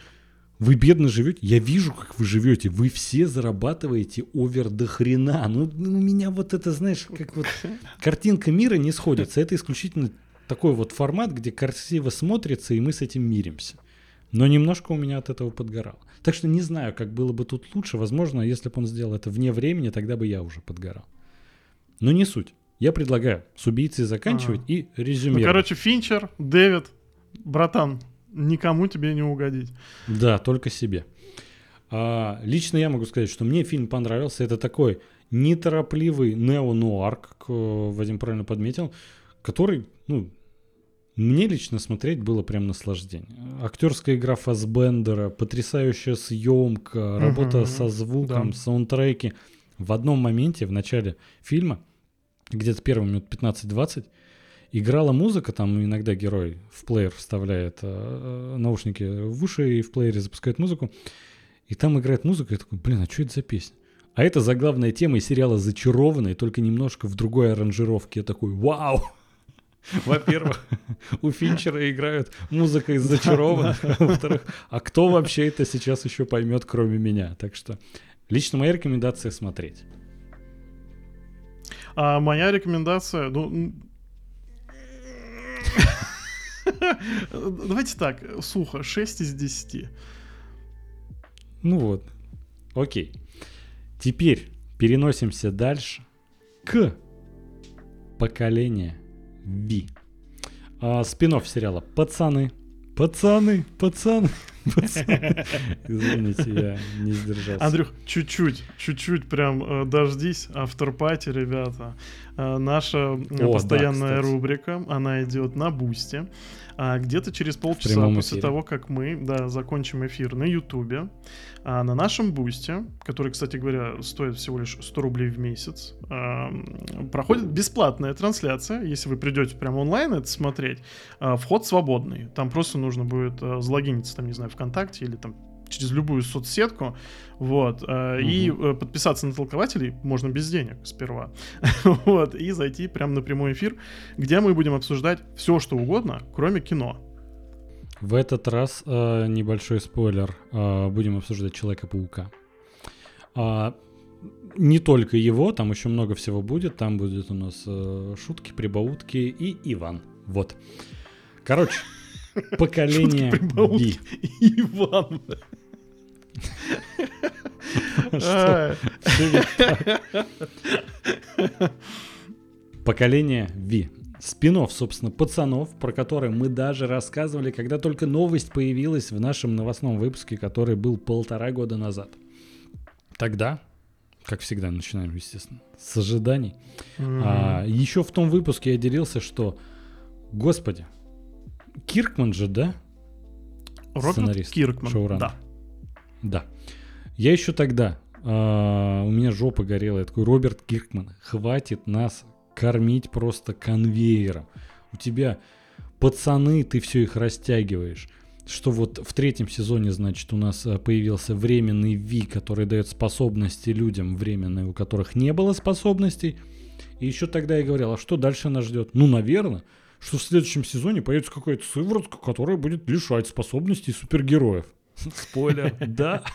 вы бедно живете, я вижу, как вы живете, вы все зарабатываете овер до хрена. Ну, ну, у меня вот это, знаешь, как вот картинка мира не сходится. Это исключительно такой вот формат, где красиво смотрится, и мы с этим миримся. Но немножко у меня от этого подгорало. Так что не знаю, как было бы тут лучше. Возможно, если бы он сделал это вне времени, тогда бы я уже подгорал. Но не суть. Я предлагаю с убийцей заканчивать Ага. и Ну, резюмировать. короче, Финчер, Дэвид, братан, никому тебе не угодить. Да, только себе. А, лично я могу сказать, что мне фильм понравился. Это такой неторопливый нео-нуар, как Вадим правильно подметил, который, ну, мне лично смотреть было прям наслаждение. Актерская игра Фасбендера, потрясающая съемка, работа Мгм, со звуком, да. саундтреки. В одном моменте, в начале фильма, где-то первые минут 15-20, играла музыка, там иногда герой в плеер вставляет э, наушники в уши и в плеере запускает музыку, и там играет музыка, и я такой, блин, а что это за песня? А это заглавная тема из сериала «Зачарованные», только немножко в другой аранжировке. Я такой, вау! Во-первых, у Финчера играют музыка из «Зачарованных», во-вторых, а кто вообще это сейчас еще поймет, кроме меня? Так что лично моя рекомендация смотреть. А моя рекомендация, ну... Давайте так, сухо, 6 из 10. Ну вот. Окей. Теперь переносимся дальше к поколению Ви. А, спин сериала «Пацаны». Пацаны, пацаны, пацаны. Извините, я не сдержался. Андрюх, чуть-чуть, чуть-чуть прям э, дождись, авторпати, ребята. Э, наша э, да, постоянная кстати. рубрика, она идет на бусте. А где-то через полчаса после эфире. того, как мы да, закончим эфир на Ютубе, а на нашем бусте, который, кстати говоря, стоит всего лишь 100 рублей в месяц, ам, проходит бесплатная трансляция. Если вы придете прямо онлайн это смотреть, а, вход свободный. Там просто нужно будет а, залогиниться, там, не знаю, ВКонтакте или там через любую соцсетку, вот, а, и э, подписаться на толкователей можно без денег сперва, вот, и зайти прямо на прямой эфир, где мы будем обсуждать все, что угодно, кроме кино. В этот раз э, небольшой спойлер. э, будем обсуждать Человека-паука. А, не только его, там еще много всего будет. Там будет у нас э, шутки, прибаутки и Иван. Вот. Короче, поколение. Би. Иван. А. Поколение Ви. Спинов, собственно, пацанов, про которые мы даже рассказывали, когда только новость появилась в нашем новостном выпуске, который был полтора года назад. Тогда, как всегда, начинаем, естественно, с ожиданий. А, еще в том выпуске я делился, что, господи, Киркман же, да? Роберт сценарист, Киркман. шоураннер. Да. Да. Я еще тогда, а, у меня жопа горела, я такой, Роберт Киркман, хватит нас кормить просто конвейером. У тебя пацаны, ты все их растягиваешь. Что вот в третьем сезоне, значит, у нас а, появился временный Ви, который дает способности людям временные, у которых не было способностей. И еще тогда я говорил, а что дальше нас ждет? Ну, наверное, что в следующем сезоне появится какая-то сыворотка, которая будет лишать способностей супергероев. Спойлер, да.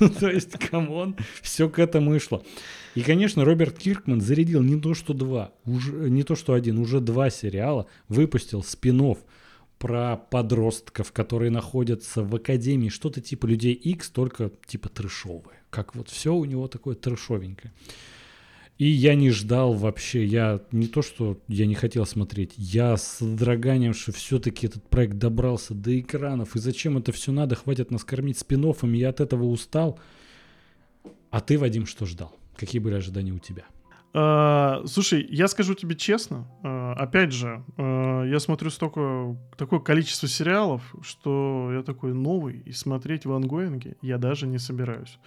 Ну, то есть, come on, все к этому и шло. И, конечно, Роберт Киркман зарядил не то, что два, уже, не то, что один, уже два сериала, выпустил спин про подростков, которые находятся в академии, что-то типа Людей X, только типа трэшовые. Как вот все у него такое трэшовенькое. И я не ждал вообще, я не то, что я не хотел смотреть, я с содроганием, что все-таки этот проект добрался до экранов, и зачем это все надо, хватит нас кормить спин я от этого устал. А ты, Вадим, что ждал? Какие были ожидания у тебя? А, слушай, я скажу тебе честно, а, опять же, а, я смотрю столько, такое количество сериалов, что я такой новый, и смотреть в ангоинге я даже не собираюсь.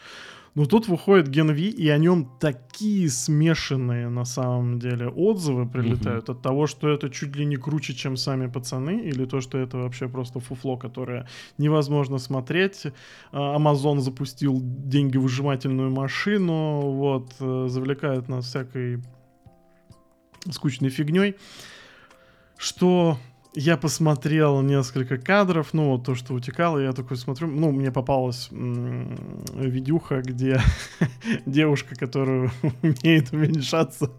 Но тут выходит Ген Ви, и о нем такие смешанные на самом деле отзывы прилетают угу. от того, что это чуть ли не круче, чем сами пацаны, или то, что это вообще просто фуфло, которое невозможно смотреть. Amazon запустил деньги выжимательную машину, вот, э, завлекает нас всякой скучной фигней. Что я посмотрел несколько кадров, ну, то, что утекало, я такой смотрю, ну, мне попалась м- видюха, где девушка, которая умеет уменьшаться,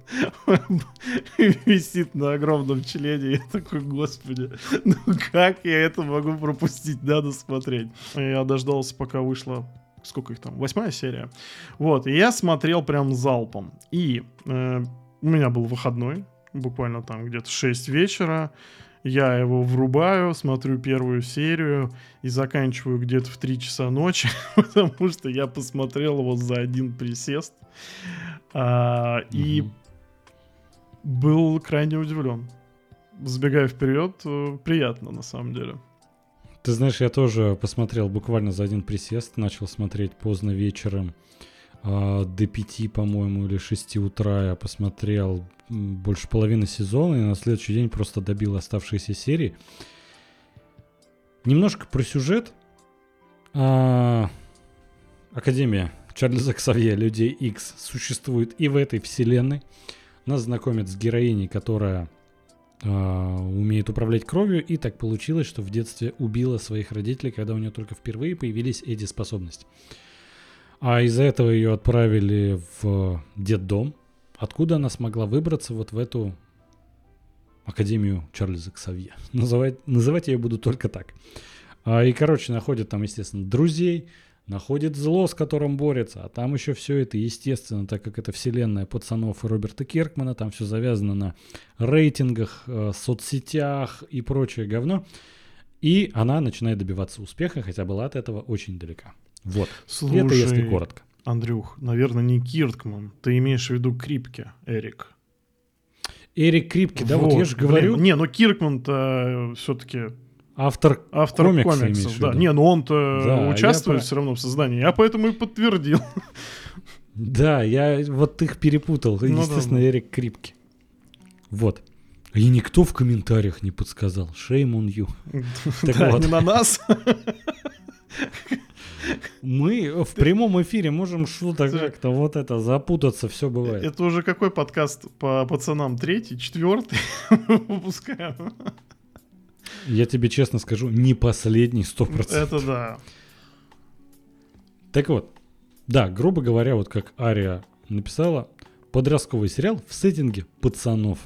висит на огромном члене, я такой, господи, ну как я это могу пропустить, надо смотреть. Я дождался, пока вышла сколько их там, восьмая серия. Вот, и я смотрел прям залпом. И э, у меня был выходной, буквально там где-то 6 вечера. Я его врубаю, смотрю первую серию и заканчиваю где-то в 3 часа ночи, потому что я посмотрел его за один присест. А, и был крайне удивлен. Сбегая вперед, э, приятно на самом деле. Ты знаешь, я тоже посмотрел буквально за один присест, начал смотреть поздно вечером э, до 5, по-моему, или 6 утра я посмотрел больше половины сезона, и на следующий день просто добил оставшиеся серии. Немножко про сюжет. А, Академия Чарльза Ксавье, Людей X, существует и в этой вселенной. Нас знакомят с героиней, которая а, умеет управлять кровью, и так получилось, что в детстве убила своих родителей, когда у нее только впервые появились эти способности. А из-за этого ее отправили в детдом, Откуда она смогла выбраться вот в эту Академию Чарльза Ксавье? Называть, называть я ее буду только так. А, и, короче, находит там, естественно, друзей, находит зло, с которым борется, а там еще все это, естественно, так как это вселенная пацанов и Роберта Киркмана, там все завязано на рейтингах, э, соцсетях и прочее говно. И она начинает добиваться успеха, хотя была от этого очень далека. Вот. Слушай, это если коротко. Андрюх, наверное, не Киркман. Ты имеешь в виду Крипке, Эрик. Эрик Крипке, да, вот, вот я же говорю. Блин, не, ну Киркман-то все-таки автор, автор комикса, комиксов, да. Не, ну он-то да, участвует все равно в создании, я поэтому и подтвердил. Да, я вот их перепутал. Ну, Естественно, да. Эрик Крипке. Вот. И никто в комментариях не подсказал. Shame on you. да, не на нас. Мы в прямом эфире можем что-то как-то вот это запутаться, все бывает. Это уже какой подкаст по пацанам? Третий, четвертый выпускаем? Я тебе честно скажу, не последний, сто процентов. Это да. Так вот, да, грубо говоря, вот как Ария написала, подростковый сериал в сеттинге пацанов.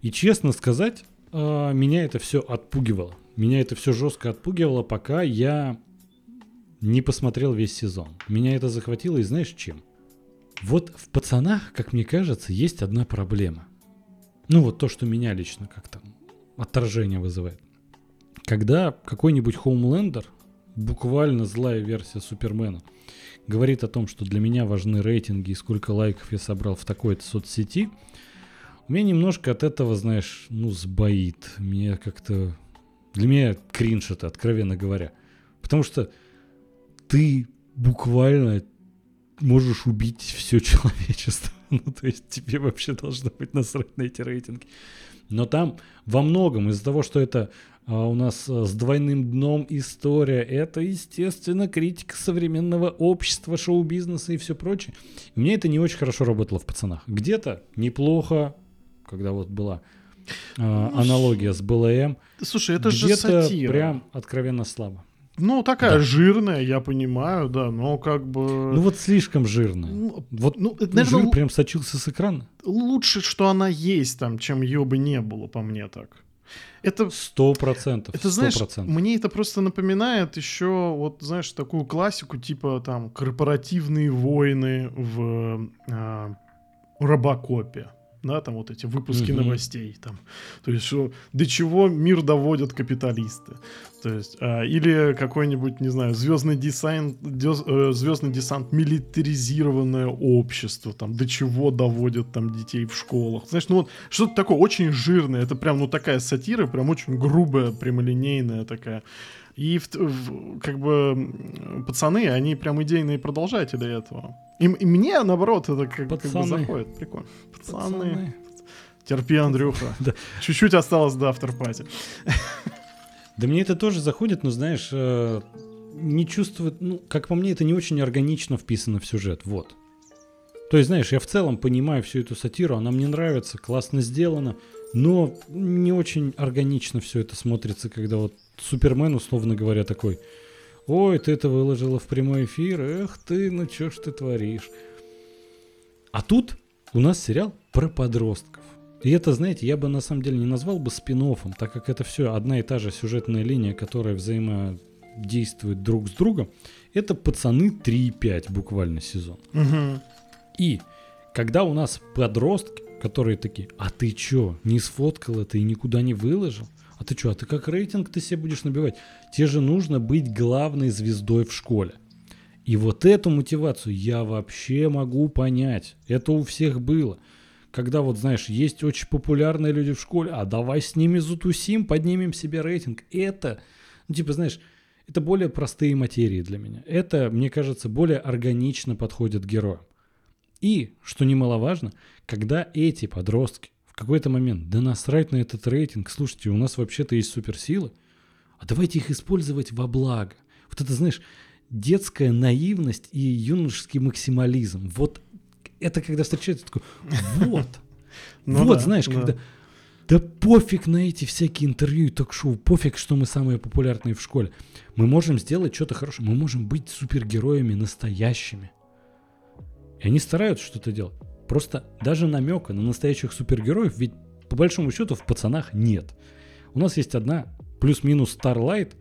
И честно сказать, а, меня это все отпугивало. Меня это все жестко отпугивало, пока я не посмотрел весь сезон. Меня это захватило, и знаешь чем? Вот в пацанах, как мне кажется, есть одна проблема. Ну вот то, что меня лично как-то отторжение вызывает. Когда какой-нибудь Хоумлендер, буквально злая версия Супермена, говорит о том, что для меня важны рейтинги и сколько лайков я собрал в такой-то соцсети, у меня немножко от этого, знаешь, ну, сбоит. Мне как-то... Для меня кринж это, откровенно говоря. Потому что ты буквально можешь убить все человечество. ну, то есть тебе вообще должно быть насрать на эти рейтинги. Но там во многом из-за того, что это а, у нас а, с двойным дном история, это, естественно, критика современного общества, шоу-бизнеса и все прочее. И мне это не очень хорошо работало в пацанах. Где-то неплохо, когда вот была а, ну, аналогия с БЛМ. Слушай, это же сатира. прям откровенно слабо. Ну, такая да. жирная, я понимаю, да, но как бы... Ну, вот слишком жирная. Ну, вот, ну, это, наверное, жир прям сочился с экрана. Лучше, что она есть там, чем ее бы не было, по мне так. Это... Сто процентов. Это, знаешь, мне это просто напоминает еще, вот, знаешь, такую классику, типа там корпоративные войны в... А, робокопе, да, там вот эти выпуски Мгм. новостей, там, то есть, что, до чего мир доводят капиталисты, то есть, а, или какой-нибудь, не знаю, звездный десант, звездный десант, милитаризированное общество, там, до чего доводят там детей в школах, знаешь, ну вот, что-то такое очень жирное, это прям, ну, такая сатира, прям очень грубая, прямолинейная такая, и в- в- как бы пацаны, они прям идейные продолжатели этого. И, и мне, наоборот, это как, как бы заходит. Прикольно. Пацаны. Пацаны. Терпи, Андрюха. Да. Чуть-чуть осталось до авторпати. Да мне это тоже заходит, но знаешь, э, не чувствует, ну, как по мне, это не очень органично вписано в сюжет, вот. То есть, знаешь, я в целом понимаю всю эту сатиру, она мне нравится, классно сделано, но не очень органично все это смотрится, когда вот Супермен, условно говоря, такой, ой, ты это выложила в прямой эфир, эх ты, ну чё ж ты творишь. А тут у нас сериал про подростков. И это, знаете, я бы на самом деле не назвал бы спин так как это все одна и та же сюжетная линия, которая взаимодействует друг с другом. Это пацаны 3,5 буквально сезон. Мгм. И когда у нас подростки, которые такие, а ты чё, не сфоткал это и никуда не выложил? А ты чё, а ты как рейтинг ты себе будешь набивать? Тебе же нужно быть главной звездой в школе. И вот эту мотивацию я вообще могу понять. Это у всех было. Когда вот, знаешь, есть очень популярные люди в школе, а давай с ними затусим, поднимем себе рейтинг. Это, ну типа, знаешь, это более простые материи для меня. Это, мне кажется, более органично подходит героям. И, что немаловажно, когда эти подростки какой-то момент, да насрать на этот рейтинг, слушайте, у нас вообще-то есть суперсилы, а давайте их использовать во благо. Вот это, знаешь, детская наивность и юношеский максимализм. Вот это когда встречается, такой, вот, Ну вот, знаешь, да. когда да пофиг на эти всякие интервью и ток-шоу, пофиг, что мы самые популярные в школе. Мы можем сделать что-то хорошее, мы можем быть супергероями настоящими. И они стараются что-то делать. Просто даже намека на настоящих супергероев, ведь по большому счету в пацанах нет. У нас есть одна плюс-минус Starlight,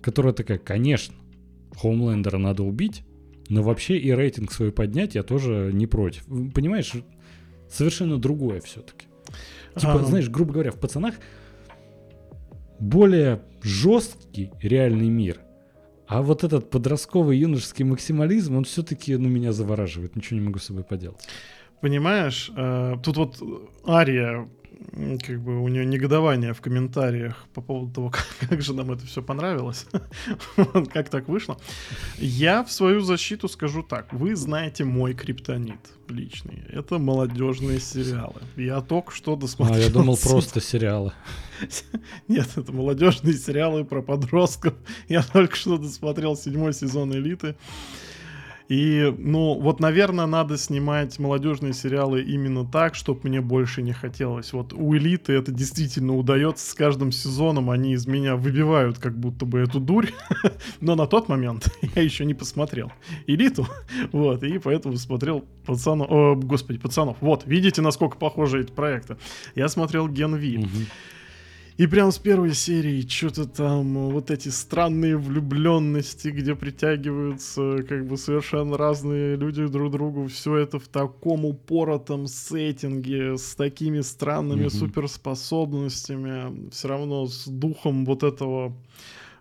которая такая, конечно, Хоумлендера надо убить, но вообще и рейтинг свой поднять я тоже не против. Понимаешь, совершенно другое все-таки. Типа, А, знаешь, грубо говоря, в пацанах более жесткий реальный мир. А вот этот подростковый юношеский максимализм, он все-таки, ну, меня завораживает. Ничего не могу с собой поделать. Понимаешь, э, тут вот Ария, как бы у нее негодование в комментариях по поводу того, как, как же нам это все понравилось, как так вышло. Я в свою защиту скажу так: вы знаете мой криптонит личный. Это молодежные сериалы. Я только что досмотрел. А, я думал, просто сериалы. Нет, это молодежные сериалы про подростков. Я только что досмотрел седьмой сезон Элиты. И, ну, вот, наверное, надо снимать молодежные сериалы именно так, чтобы мне больше не хотелось. Вот у Элиты это действительно удается. С каждым сезоном они из меня выбивают как будто бы эту дурь. Но на тот момент я еще не посмотрел Элиту. Вот, и поэтому смотрел пацанов... О, господи, пацанов. Вот, видите, насколько похожи эти проекты. Я смотрел Ген Ви. Мгм. И прям с первой серии что-то там, э, вот эти странные влюбленности, где притягиваются как бы совершенно разные люди друг к другу, все это в таком упоротом сеттинге, с такими странными Мгм. суперспособностями, все равно с духом вот этого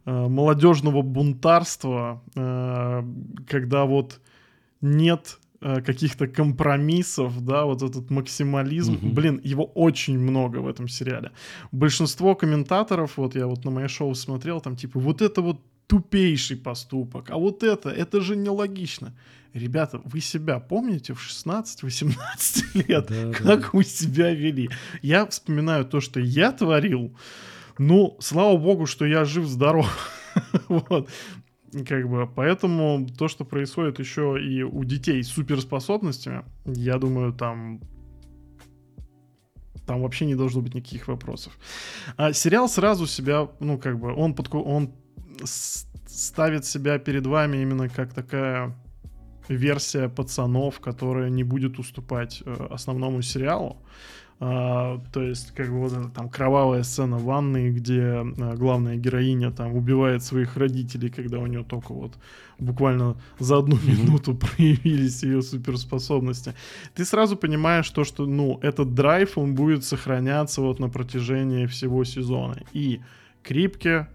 э, молодежного бунтарства, э, когда вот нет э, каких-то компромиссов, да, вот этот максимализм, Мгм. блин, его очень много в этом сериале. Большинство комментаторов, вот я вот на мое шоу смотрел, там типа, вот это вот тупейший поступок, а вот это, это же нелогично. Ребята, вы себя помните в 16-18 лет? Да, да, как вы себя вели? Я вспоминаю то, что я творил, ну, слава богу, что я жив-здоров. Вот. Как бы, поэтому то, что происходит еще и у детей с суперспособностями, я думаю, там там вообще не должно быть никаких вопросов. А сериал сразу себя, ну, как бы, он, подку- он ставит себя перед вами именно как такая версия пацанов, которая не будет уступать э, основному сериалу. А, то есть, как бы вот эта там кровавая сцена в ванной, где а, главная героиня там убивает своих родителей, когда у нее только вот буквально за одну минуту проявились ее суперспособности. Ты сразу понимаешь то, что, ну, этот драйв, он будет сохраняться вот на протяжении всего сезона. И Крипке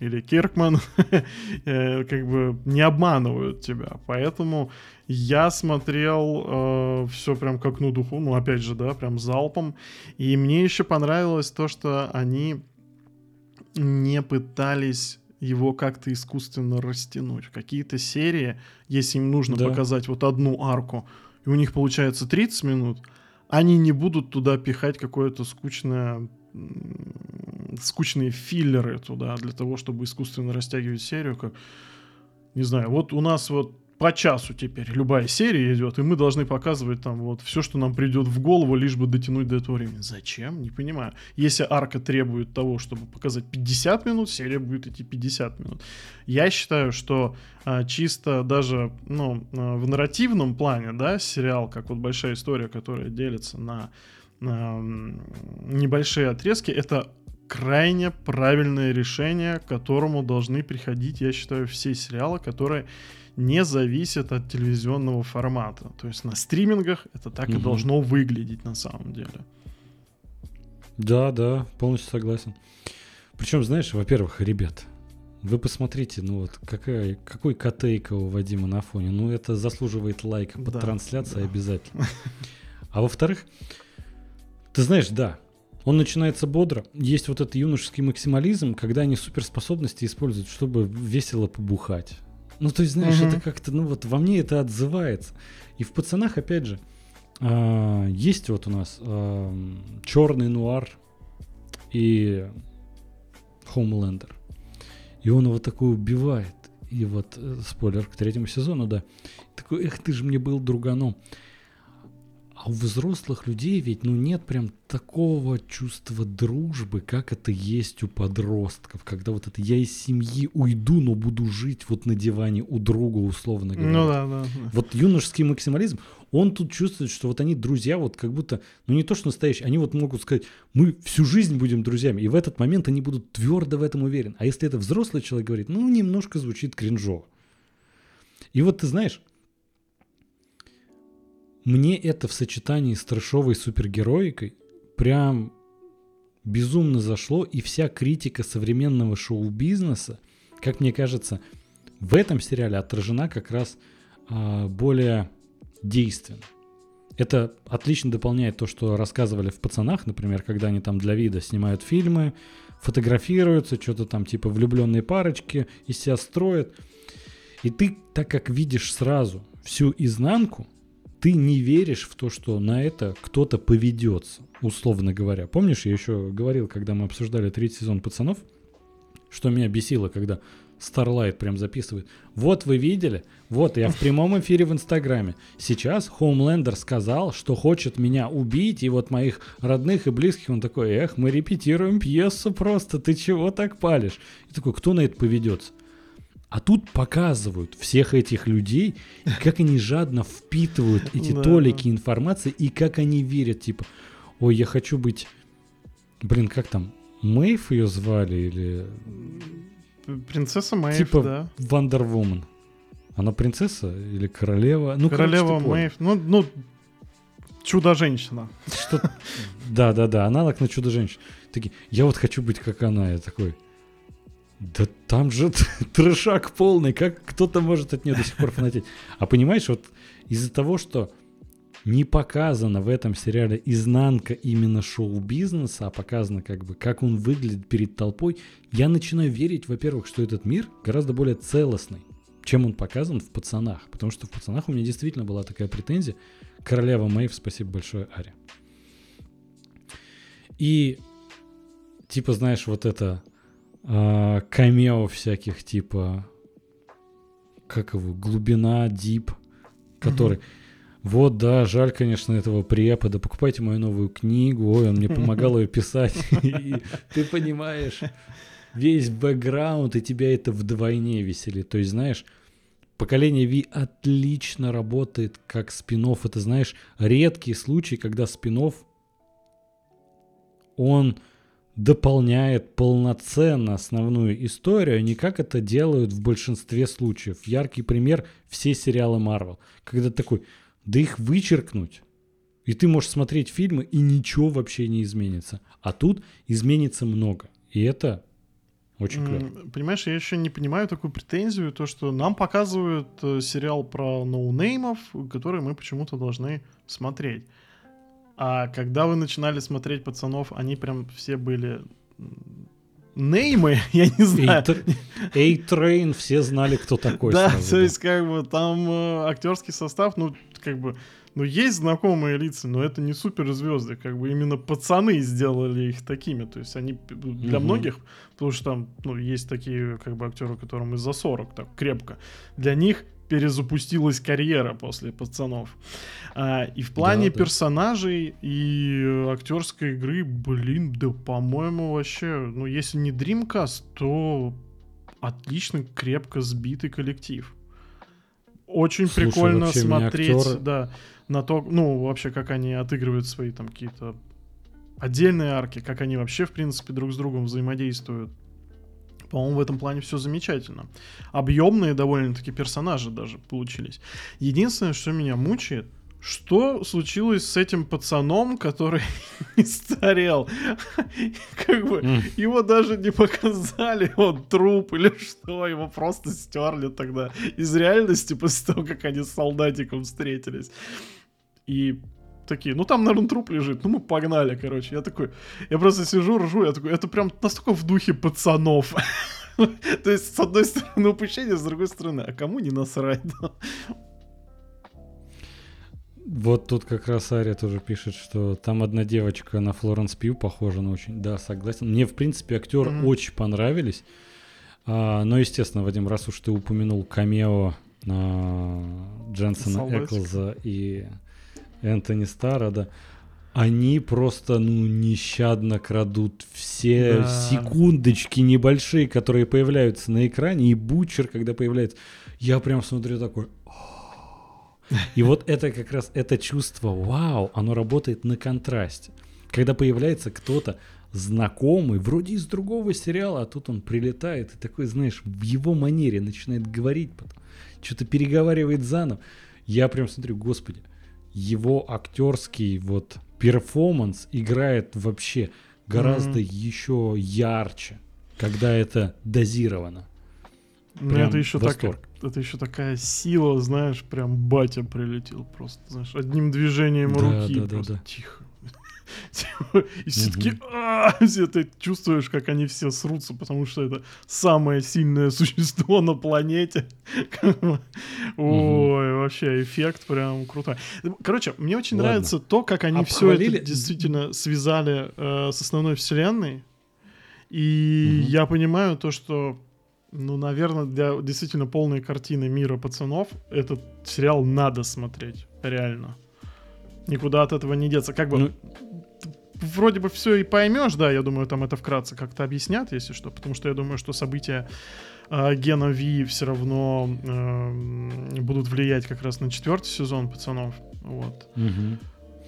или Киркман э, как бы не обманывают тебя. Поэтому я смотрел э, все прям как на духу, ну опять же, да, прям залпом. И мне еще понравилось то, что они не пытались его как-то искусственно растянуть. Какие-то серии, если им нужно да. показать вот одну арку, и у них получается 30 минут, они не будут туда пихать какое-то скучное скучные филлеры туда для того, чтобы искусственно растягивать серию, как не знаю, вот у нас вот по часу теперь любая серия идет, и мы должны показывать там вот все, что нам придет в голову, лишь бы дотянуть до этого времени. Зачем? Не понимаю. Если арка требует того, чтобы показать 50 минут, серия будет идти 50 минут. Я считаю, что а, чисто даже ну, а, в нарративном плане, да, сериал, как вот большая история, которая делится на, небольшие отрезки, это крайне правильное решение, к которому должны приходить, я считаю, все сериалы, которые не зависят от телевизионного формата. То есть на стримингах это так угу. и должно выглядеть на самом деле. Да, да, полностью согласен. Причем, знаешь, во-первых, ребят, вы посмотрите, ну вот какая, какой котейка у Вадима на фоне. Ну это заслуживает лайка под да, трансляцией да. обязательно. А во-вторых, ты знаешь, да, он начинается бодро. Есть вот этот юношеский максимализм, когда они суперспособности используют, чтобы весело побухать. Ну, то есть, знаешь, угу. это как-то, ну вот во мне это отзывается. И в пацанах, опять же, э, есть вот у нас э, черный нуар и Хомлендер. И он его такой убивает. И вот, э, спойлер к третьему сезону, да. Такой, эх, ты же мне был друганом. А у взрослых людей ведь ну нет прям такого чувства дружбы, как это есть у подростков, когда вот это я из семьи уйду, но буду жить вот на диване у друга, условно говоря. Ну да, да. Вот юношеский максимализм, он тут чувствует, что вот они друзья, вот как будто, ну не то что настоящие, они вот могут сказать, мы всю жизнь будем друзьями, и в этот момент они будут твердо в этом уверены. А если это взрослый человек говорит, ну немножко звучит кринжово. И вот ты знаешь, мне это в сочетании с трэшовой супергероикой прям безумно зашло, и вся критика современного шоу-бизнеса, как мне кажется, в этом сериале отражена как раз э, более действенно. Это отлично дополняет то, что рассказывали в «Пацанах», например, когда они там для вида снимают фильмы, фотографируются, что-то там типа влюбленные парочки из себя строят. И ты, так как видишь сразу всю изнанку, ты не веришь в то, что на это кто-то поведется, условно говоря. Помнишь, я еще говорил, когда мы обсуждали третий сезон «Пацанов», что меня бесило, когда Starlight прям записывает. Вот вы видели? Вот я в прямом эфире в Инстаграме. Сейчас Хоумлендер сказал, что хочет меня убить, и вот моих родных и близких, он такой, эх, мы репетируем пьесу просто, ты чего так палишь? И такой, кто на это поведется? А тут показывают всех этих людей, и как они жадно впитывают эти толики информации, и как они верят, типа, ой, я хочу быть... Блин, как там? Мэйв ее звали или... Принцесса Мэйв, типа да. Вандервумен. Она принцесса или королева? Ну, королева Мэйв. Ну, ну, чудо-женщина. Что... Да, да, да, аналог на чудо-женщину. Такие, я вот хочу быть как она. Я такой, да там же трешак полный, как кто-то может от нее до сих пор фанатеть. А понимаешь, вот из-за того, что не показана в этом сериале изнанка именно шоу-бизнеса, а показано как бы, как он выглядит перед толпой, я начинаю верить, во-первых, что этот мир гораздо более целостный, чем он показан в «Пацанах». Потому что в «Пацанах» у меня действительно была такая претензия. Королева Мэйв, спасибо большое, Ари. И, типа, знаешь, вот это э, камео всяких типа как его глубина дип, который Вот, да, жаль, конечно, этого препода. Покупайте мою новую книгу. Ой, он мне помогал ее писать. ты понимаешь весь бэкграунд, и тебя это вдвойне веселит. То есть, знаешь, поколение V отлично работает как спин -офф. Это, знаешь, редкий случай, когда спин он дополняет полноценно основную историю, не как это делают в большинстве случаев. Яркий пример – все сериалы Марвел. Когда такой, да их вычеркнуть, и ты можешь смотреть фильмы, и ничего вообще не изменится. А тут изменится много. И это очень клево. Понимаешь, я еще не понимаю такую претензию, то, что нам показывают э, сериал про ноунеймов, который мы почему-то должны смотреть. А когда вы начинали смотреть пацанов, они прям все были неймы, я не знаю. A-Train, все знали, кто такой. Да, то есть как бы там э, актерский состав, ну как бы, ну есть знакомые лица, но это не суперзвезды, как бы именно пацаны сделали их такими, то есть они для многих, потому что там, ну есть такие как бы актеры, которым из за 40 так крепко, для них перезапустилась карьера после пацанов. А, и в плане да, персонажей да. и актерской игры, блин, да, по-моему, вообще, ну, если не Dreamcast, то отлично, крепко сбитый коллектив. Очень Слушай, прикольно смотреть, актеры... да, на то, ну, вообще, как они отыгрывают свои там какие-то отдельные арки, как они вообще, в принципе, друг с другом взаимодействуют. По-моему, в этом плане все замечательно. Объемные довольно-таки персонажи даже получились. Единственное, что меня мучает, что случилось с этим пацаном, который не старел? Как бы mm. его даже не показали, он труп или что, его просто стерли тогда из реальности после того, как они с солдатиком встретились. И такие, ну там, наверное, труп лежит, ну мы погнали, короче. Я такой, я просто сижу, ржу, я такой, это прям настолько в духе пацанов. То есть, с одной стороны, упущение, с другой стороны, а кому не насрать? Вот тут как раз Ария тоже пишет, что там одна девочка на Флоренс Пью похожа на очень. Да, согласен. Мне, в принципе, актеры mm-hmm. очень понравились. А, но, естественно, Вадим, раз уж ты упомянул камео а, Дженсона Эклза и Энтони Старода, они просто, ну, нещадно крадут все да. секундочки небольшие, которые появляются на экране, и Бучер, когда появляется, я прям смотрю такой, и вот это как раз, это чувство, вау, оно работает на контрасте. Когда появляется кто-то знакомый, вроде из другого сериала, а тут он прилетает и такой, знаешь, в его манере начинает говорить, потом что-то переговаривает заново. Я прям смотрю, господи, его актерский вот перформанс играет вообще гораздо mm-hmm. еще ярче, когда это дозировано. Ну, это еще восторг. так, это еще такая сила, знаешь, прям батя прилетел просто, знаешь, одним движением да, руки да, просто да, да. тихо. И все таки все ты чувствуешь, как они все срутся, потому что это самое сильное существо на планете. Ой, вообще эффект прям крутой. Короче, мне очень нравится то, как они все это действительно связали э, с основной вселенной. И я понимаю то, что ну, наверное, для действительно полной картины мира пацанов этот сериал надо смотреть, реально. Никуда от этого не деться. Как бы ну, вроде бы все и поймешь, да, я думаю, там это вкратце как-то объяснят, если что, потому что я думаю, что события э, Гена Ви все равно э, будут влиять как раз на четвертый сезон пацанов, вот. Угу.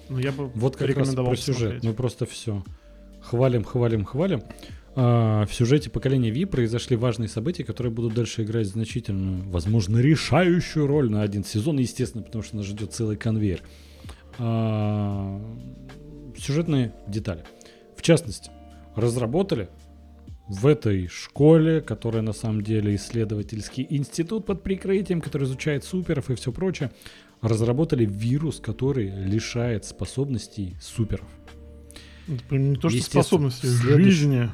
Но я бы вот как рекомендовал раз про сюжет. Посмотреть. Мы просто все хвалим, хвалим, хвалим. А, в сюжете поколения Ви произошли важные события, которые будут дальше играть значительную, возможно, решающую роль на один сезон, естественно, потому что нас ждет целый конвейер. А, сюжетные детали. В частности, разработали в этой школе, которая на самом деле исследовательский институт под прикрытием, который изучает суперов и все прочее, разработали вирус, который лишает способностей суперов. Это не то, что способности, жизни.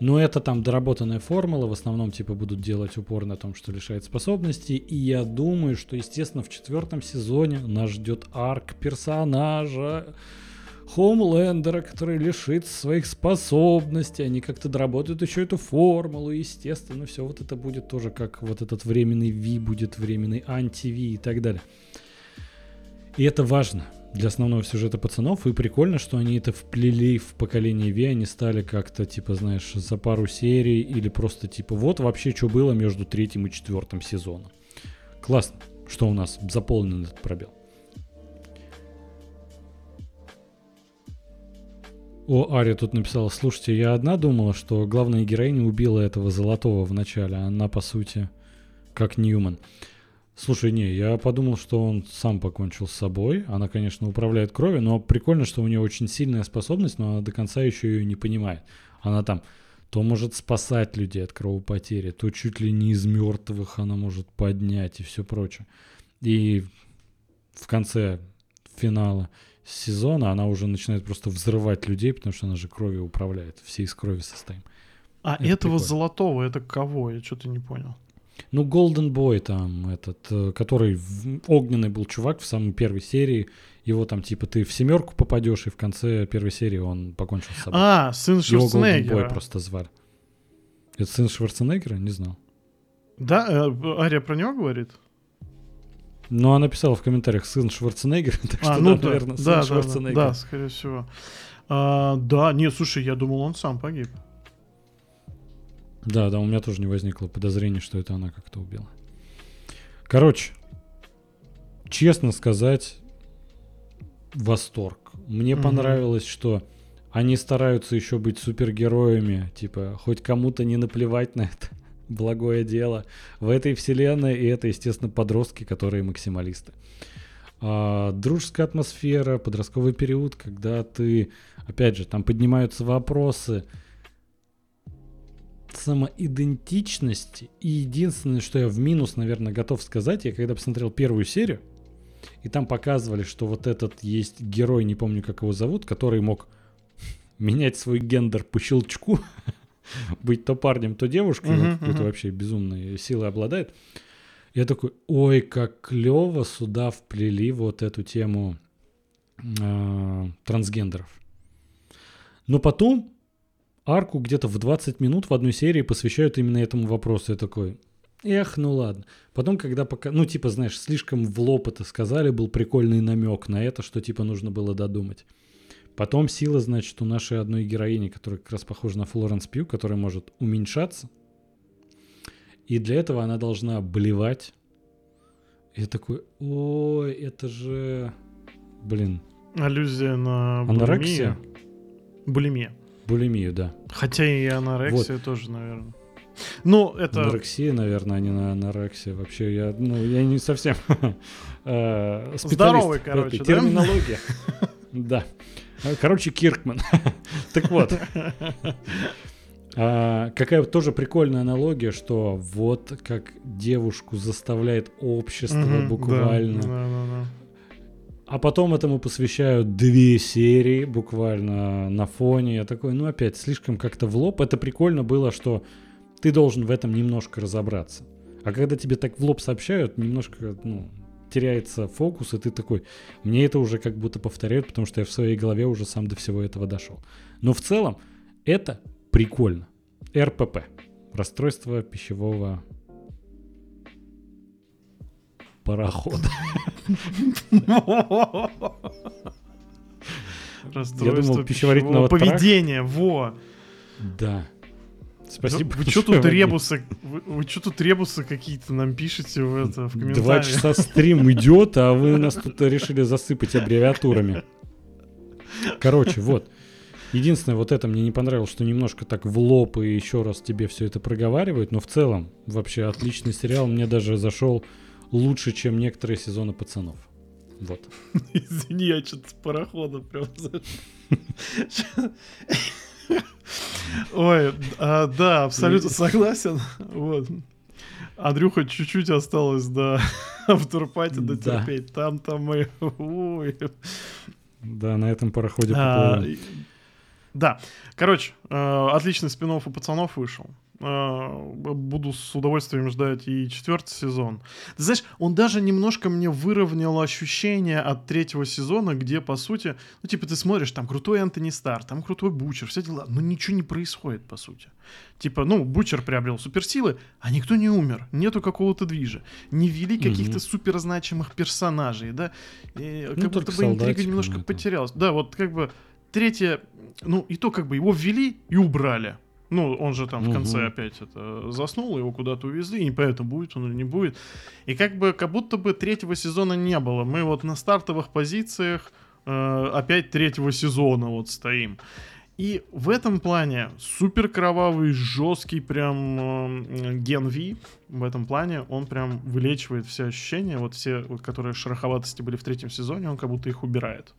Но это там доработанная формула, в основном типа будут делать упор на том, что лишает способностей. И я думаю, что, естественно, в четвертом сезоне нас ждет арк персонажа Хоумлендера, который лишит своих способностей. Они как-то доработают еще эту формулу, естественно. Все вот это будет тоже как вот этот временный Ви будет временный анти-Ви и так далее. И это важно для основного сюжета пацанов. И прикольно, что они это вплели в поколение Ви, они стали как-то, типа, знаешь, за пару серий или просто, типа, вот вообще, что было между третьим и четвертым сезоном. Классно, что у нас заполнен этот пробел. О, Ария тут написала, слушайте, я одна думала, что главная героиня убила этого золотого в начале, а она, по сути, как Ньюман. Слушай, не, я подумал, что он сам покончил с собой. Она, конечно, управляет кровью, но прикольно, что у нее очень сильная способность, но она до конца еще ее не понимает. Она там то может спасать людей от кровопотери, то чуть ли не из мертвых она может поднять и все прочее. И в конце финала сезона она уже начинает просто взрывать людей, потому что она же кровью управляет. Все из крови состоим. А это этого прикольно. золотого, это кого? Я что-то не понял. Ну, Golden Boy там, этот, э, который огненный был чувак в самой первой серии. Его там, типа, ты в семерку попадешь, и в конце первой серии он покончил с собой. А, сын Шварценеггера. Его Golden Boy просто звали. Это сын Шварценеггера? Не знал. Да, э, Ария про него говорит? Ну, она писала в комментариях сын Шварценеггера, так а, что, ну, да, наверное, сын да, Шварценеггера. Да, да, скорее всего. А, да, нет, слушай, я думал, он сам погиб. Да, да, у меня тоже не возникло подозрения, что это она как-то убила. Короче, честно сказать, восторг. Мне mm понравилось, что они стараются еще быть супергероями, типа, хоть кому-то не наплевать на это благое дело в этой вселенной, и это, естественно, подростки, которые максималисты. А, дружеская атмосфера, подростковый период, когда ты, опять же, там поднимаются вопросы самоидентичности. И единственное, что я в минус, наверное, готов сказать, я когда посмотрел первую серию, и там показывали, что вот этот есть герой, не помню, как его зовут, который мог менять свой гендер по щелчку, быть то парнем, то девушкой, uh-huh, вот, uh-huh. вообще безумной силой обладает. Я такой, ой, как клево сюда вплели вот эту тему э, трансгендеров. Но потом арку где-то в 20 минут в одной серии посвящают именно этому вопросу. Я такой, эх, ну ладно. Потом, когда пока, ну типа, знаешь, слишком в лоб это сказали, был прикольный намек на это, что типа нужно было додумать. Потом сила, значит, у нашей одной героини, которая как раз похожа на Флоренс Пью, которая может уменьшаться. И для этого она должна блевать. И я такой, ой, это же... Блин. Аллюзия на Анорексия? Булимия. Булимию, да. Хотя и анорексия вот. тоже, наверное. Ну, это... Анорексия, наверное, а не на анорексия. Вообще, я, ну, я не совсем э, Здоровый, короче, да? Терминология. Да. Короче, Киркман. Так вот. А, какая тоже прикольная аналогия, что вот как девушку заставляет общество угу, буквально. Да, да, да, а потом этому посвящают две серии буквально на фоне. Я такой, ну опять, слишком как-то в лоб. Это прикольно было, что ты должен в этом немножко разобраться. А когда тебе так в лоб сообщают, немножко, ну, теряется фокус, и ты такой, мне это уже как будто повторяют, потому что я в своей голове уже сам до всего этого дошел. Но в целом это прикольно. РПП. Расстройство пищевого парохода. Расстройство пищеварительного поведения, во. Да. Спасибо. Вы, вы что тут ребусы, вы, вы что тут ребусы какие-то нам пишете в это в комментариях? Два часа стрим идет, а вы нас тут решили засыпать аббревиатурами. Короче, вот. Единственное, вот это мне не понравилось, что немножко так в лоб и еще раз тебе все это проговаривают, но в целом вообще отличный сериал. Мне даже зашел лучше, чем некоторые сезоны пацанов. Вот. Извини, я что-то с парохода прям Ой, а, да, абсолютно согласен. Вот. Андрюха чуть-чуть осталось до автопати дотерпеть. Да. Там-то мы... Ой. Да, на этом пароходе а, Да. Короче, э, отличный спин у пацанов вышел. А, буду с удовольствием ждать и четвертый сезон. Ты знаешь, он даже немножко мне выровнял ощущение от третьего сезона, где, по сути, ну, типа, ты смотришь, там крутой Антони Стар, там крутой Бучер, все дела, но ничего не происходит, по сути. Типа, ну, Бучер приобрел суперсилы, а никто не умер, нету какого-то движа. Не ввели mm-hmm. каких-то суперзначимых персонажей, да? И, ну, как будто бы интрига немножко потерялась. Да, вот как бы третье, ну, и то как бы его ввели и убрали. Ну, он же там угу. в конце опять это заснул, его куда-то увезли, и непонятно, будет он или не будет. И как бы, как будто бы третьего сезона не было. Мы вот на стартовых позициях э, опять третьего сезона вот стоим. И в этом плане супер кровавый, жесткий прям э, ген V. В этом плане он прям вылечивает все ощущения, вот все, вот, которые шероховатости были в третьем сезоне, он как будто их убирает.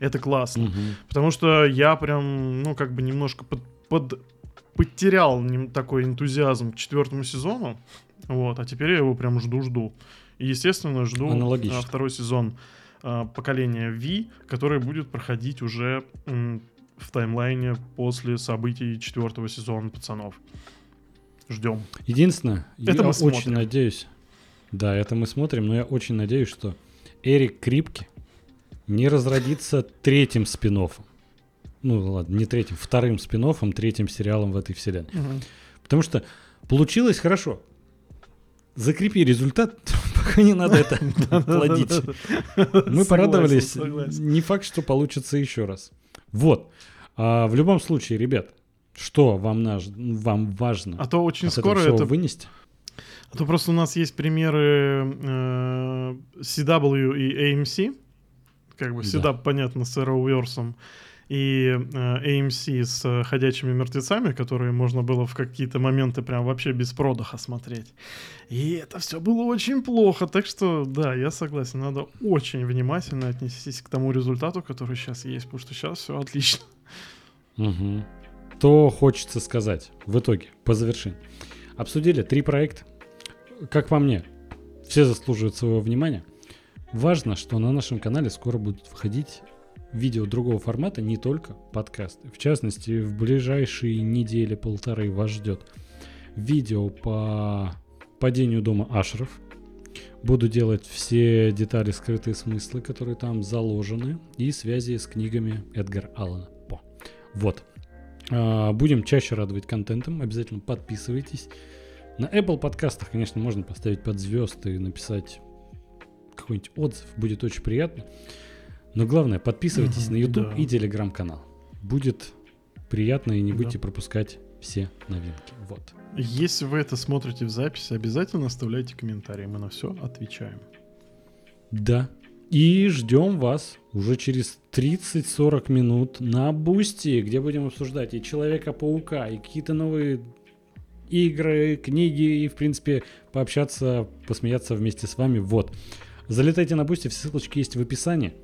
Это классно. Мгм. Потому что я прям, ну, как бы немножко под, под- потерял такой энтузиазм к четвертому сезону. Вот, а теперь я его прям жду-жду. И, естественно, жду Аналогично. второй сезон а, поколения V, который будет проходить уже в таймлайне после событий четвертого сезона пацанов. Ждем. Единственное, Это я очень смотрим. надеюсь, да, это мы смотрим, но я очень надеюсь, что Эрик Крипки не разродится третьим спин Ну ладно, не третьим, вторым спин третьим сериалом в этой вселенной. Потому что получилось хорошо. Закрепи результат, пока не надо это плодить. Мы порадовались. Не факт, что получится еще раз. Вот. А в любом случае, ребят, что вам, наж- вам важно А то очень скоро это вынести? А то просто у нас есть примеры э, CW и AMC. Как бы Да. CW, понятно, с Arrowverse. И э, AMC с э, ходячими мертвецами, которые можно было в какие-то моменты прям вообще без продыха смотреть. И это все было очень плохо. Так что, да, я согласен. Надо очень внимательно отнестись к тому результату, который сейчас есть, потому что сейчас все отлично. Мгм. То хочется сказать в итоге, по завершении. Обсудили три проекта. Как по мне, все заслуживают своего внимания. Важно, что на нашем канале скоро будут выходить видео другого формата, не только подкасты. В частности, в ближайшие недели полторы вас ждет видео по падению дома Ашеров. Буду делать все детали, скрытые смыслы, которые там заложены, и связи с книгами Эдгара Аллана По. Вот. А, Будем чаще радовать контентом. Обязательно подписывайтесь. На Apple подкастах, конечно, можно поставить под звезд и написать какой-нибудь отзыв. Будет очень приятно. Но главное, подписывайтесь Мгм, на YouTube да. и телеграм-канал. Будет приятно и не Да. будете пропускать все новинки. Вот. Если вы это смотрите в записи, обязательно оставляйте комментарии. Мы на все отвечаем. Да. И ждем вас уже через 30-40 минут на Бусти, где будем обсуждать и Человека-паука, и какие-то новые игры, книги, и, в принципе, пообщаться, посмеяться вместе с вами. Вот. Залетайте на Бусти, все ссылочки есть в описании.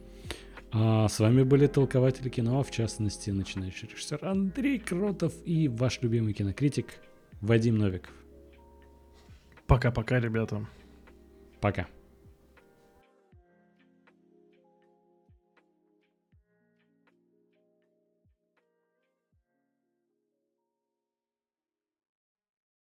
А с вами были толкователи кино, в частности, начинающий режиссер Андрей Кротов и ваш любимый кинокритик Вадим Новиков. Пока-пока, ребята. Пока.